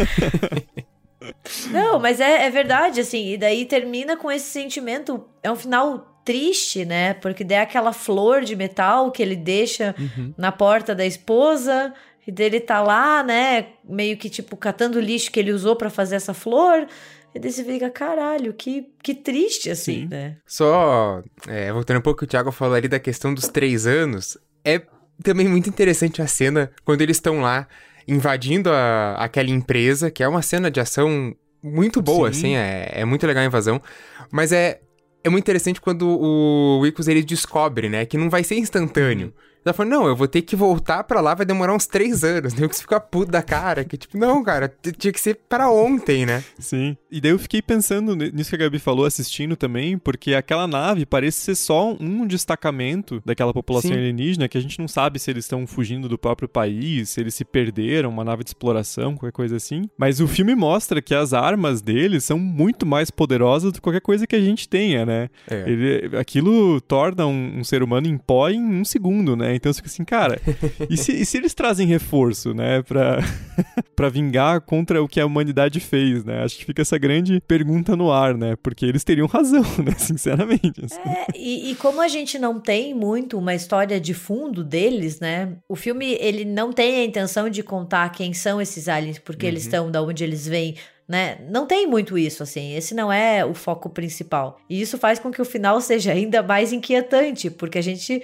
Não, mas é, é verdade, assim, e daí termina com esse sentimento. É um final triste, né? Porque daí é aquela flor de metal que ele deixa uhum. na porta da esposa e dele tá lá, né, meio que tipo catando o lixo que ele usou para fazer essa flor. E daí você fica, caralho, que, que triste assim, Sim. né? Só, é, voltando um pouco, o Thiago falou ali da questão dos três anos. É também muito interessante a cena quando eles estão lá invadindo a, aquela empresa, que é uma cena de ação muito boa, Sim. assim, é, é muito legal a invasão. Mas é, é muito interessante quando o Wicos ele descobre, né, que não vai ser instantâneo. Ela falou, não, eu vou ter que voltar pra lá, vai demorar uns três anos. Né? Que você fica puto da cara, que tipo, não, cara, tinha que ser para ontem, né? Sim. E daí eu fiquei pensando nisso que a Gabi falou, assistindo também, porque aquela nave parece ser só um destacamento daquela população Sim. alienígena, que a gente não sabe se eles estão fugindo do próprio país, se eles se perderam, uma nave de exploração, qualquer coisa assim. Mas o filme mostra que as armas deles são muito mais poderosas do que qualquer coisa que a gente tenha, né? É. Ele, aquilo torna um, um ser humano em pó em um segundo, né? Então você fica assim, cara, e se, e se eles trazem reforço, né, pra, pra vingar contra o que a humanidade fez, né? Acho que fica essa grande pergunta no ar, né? Porque eles teriam razão, né? Sinceramente. Assim. É, e, e como a gente não tem muito uma história de fundo deles, né? O filme, ele não tem a intenção de contar quem são esses aliens, porque uhum. eles estão, da onde eles vêm, né? Não tem muito isso, assim. Esse não é o foco principal. E isso faz com que o final seja ainda mais inquietante, porque a gente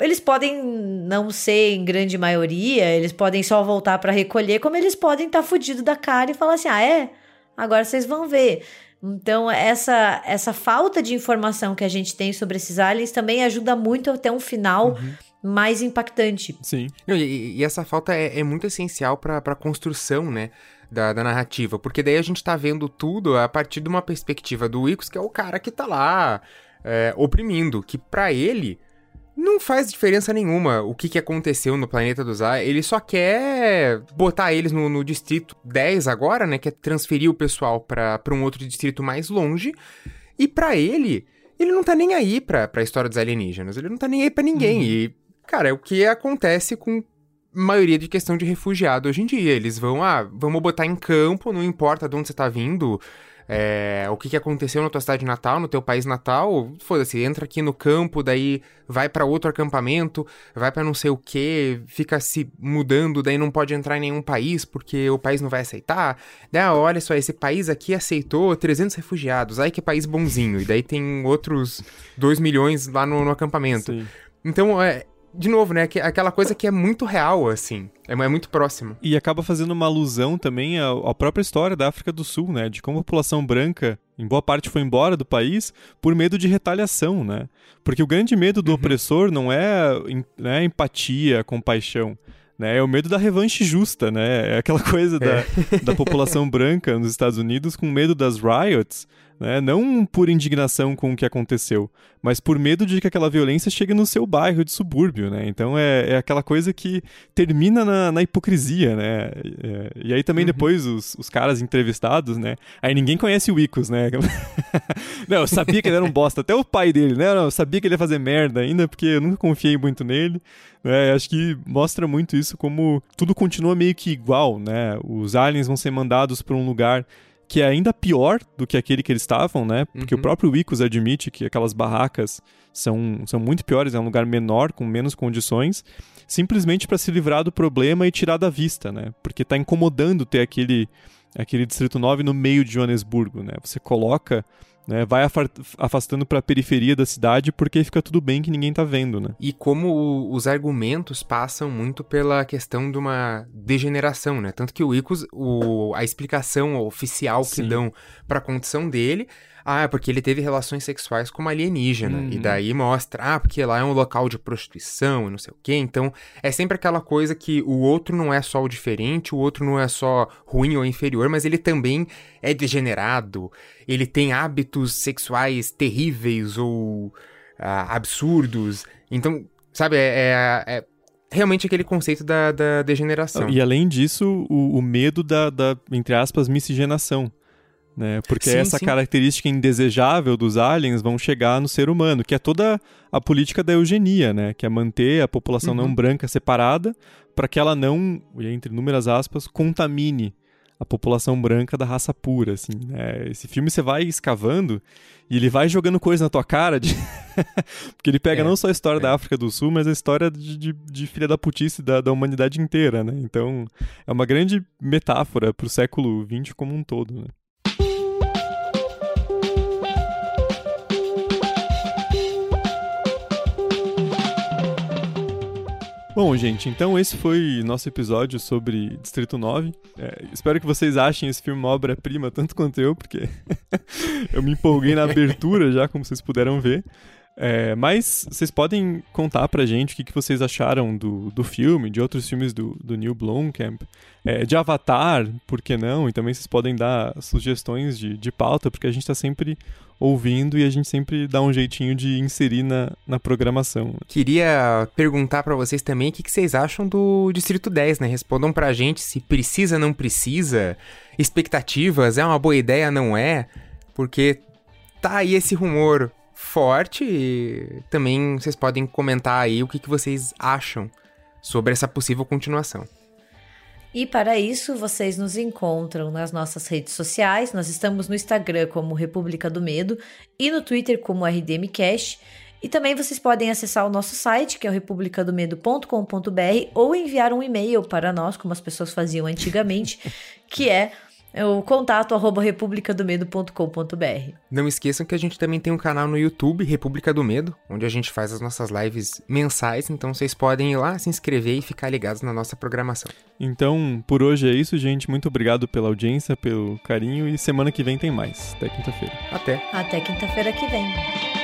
eles podem não ser em grande maioria, eles podem só voltar para recolher, como eles podem estar tá da cara e falar assim: ah, é? Agora vocês vão ver. Então, essa, essa falta de informação que a gente tem sobre esses aliens também ajuda muito a ter um final uhum. mais impactante. Sim. E, e essa falta é, é muito essencial para a construção, né? Da, da, narrativa, porque daí a gente tá vendo tudo a partir de uma perspectiva do Icos, que é o cara que tá lá é, oprimindo, que para ele não faz diferença nenhuma o que, que aconteceu no planeta dos A. Ele só quer botar eles no, no distrito 10 agora, né? Quer transferir o pessoal para um outro distrito mais longe. E para ele, ele não tá nem aí pra, pra história dos alienígenas, ele não tá nem aí pra ninguém. Uhum. E, cara, é o que acontece com maioria de questão de refugiado hoje em dia. Eles vão, ah, vamos botar em campo, não importa de onde você tá vindo, é, o que, que aconteceu na tua cidade natal, no teu país natal, foda-se, entra aqui no campo, daí vai para outro acampamento, vai para não sei o que, fica se mudando, daí não pode entrar em nenhum país porque o país não vai aceitar. Daí, ah, olha só, esse país aqui aceitou 300 refugiados, ai que país bonzinho, e daí tem outros 2 milhões lá no, no acampamento. Sim. Então, é, de novo, né? Aquela coisa que é muito real, assim. É, é muito próximo. E acaba fazendo uma alusão também à, à, própria história da África do Sul, né? De como a população branca, em boa parte, foi embora do país por medo de retaliação, né? Porque o grande medo do uhum. opressor não é, né, empatia, compaixão. Né, é o medo da revanche justa, né? É aquela coisa é. da, da população branca nos Estados Unidos com medo das riots, né? Não por indignação com o que aconteceu, mas por medo de que aquela violência chegue no seu bairro de subúrbio, né? Então é, é aquela coisa que termina na, na hipocrisia, né? É, e aí também uhum. depois os, os caras entrevistados, né? Aí ninguém conhece o Icos, né? não, eu sabia que ele era um bosta, até o pai dele, né? Não, eu sabia que ele ia fazer merda ainda, porque eu nunca confiei muito nele. É, acho que mostra muito isso como tudo continua meio que igual, né? Os aliens vão ser mandados para um lugar que é ainda pior do que aquele que eles estavam, né? Porque uhum. o próprio Icos admite que aquelas barracas são, são muito piores, é um lugar menor, com menos condições, simplesmente para se livrar do problema e tirar da vista, né? Porque está incomodando ter aquele, aquele Distrito 9 no meio de Joanesburgo, né? Você coloca né? Vai afastando para a periferia da cidade porque fica tudo bem que ninguém tá vendo, né? E como os argumentos passam muito pela questão de uma degeneração, né? Tanto que o Icos, o, a explicação oficial que Sim. dão para a condição dele ah, é porque ele teve relações sexuais com uma alienígena. Uhum. E daí mostra, ah, porque lá é um local de prostituição e não sei o quê. Então, é sempre aquela coisa que o outro não é só o diferente, o outro não é só ruim ou inferior, mas ele também é degenerado. Ele tem hábitos sexuais terríveis ou ah, absurdos. Então, sabe, é, é, é realmente aquele conceito da, da degeneração. E além disso, o, o medo da, da, entre aspas, miscigenação né? Porque sim, essa sim. característica indesejável dos aliens vão chegar no ser humano, que é toda a política da eugenia, né? Que é manter a população uhum. não branca separada para que ela não, entre inúmeras aspas, contamine a população branca da raça pura, assim. Né? Esse filme você vai escavando e ele vai jogando coisa na tua cara de... porque ele pega é, não só a história é. da África do Sul, mas a história de, de, de filha da putice da, da humanidade inteira, né? Então é uma grande metáfora para o século XX como um todo, né? Bom, gente, então esse foi nosso episódio sobre Distrito 9. É, espero que vocês achem esse filme uma obra-prima, tanto quanto eu, porque eu me empolguei na abertura já, como vocês puderam ver. É, mas vocês podem contar pra gente o que, que vocês acharam do, do filme, de outros filmes do, do Neil Blomkamp, é, de Avatar, por que não? E também vocês podem dar sugestões de, de pauta, porque a gente tá sempre ouvindo e a gente sempre dá um jeitinho de inserir na, na programação. Queria perguntar para vocês também o que, que vocês acham do Distrito 10, né? Respondam pra gente se precisa, não precisa, expectativas, é uma boa ideia, não é? Porque tá aí esse rumor forte e também vocês podem comentar aí o que, que vocês acham sobre essa possível continuação. E para isso, vocês nos encontram nas nossas redes sociais. Nós estamos no Instagram como República do Medo e no Twitter como RDMcast. E também vocês podem acessar o nosso site, que é o republicadomedo.com.br, ou enviar um e-mail para nós, como as pessoas faziam antigamente, que é é o contato arroba republicadomedo.com.br. Não esqueçam que a gente também tem um canal no YouTube, República do Medo, onde a gente faz as nossas lives mensais, então vocês podem ir lá, se inscrever e ficar ligados na nossa programação. Então, por hoje é isso, gente. Muito obrigado pela audiência, pelo carinho e semana que vem tem mais. Até quinta-feira. Até. Até quinta-feira que vem.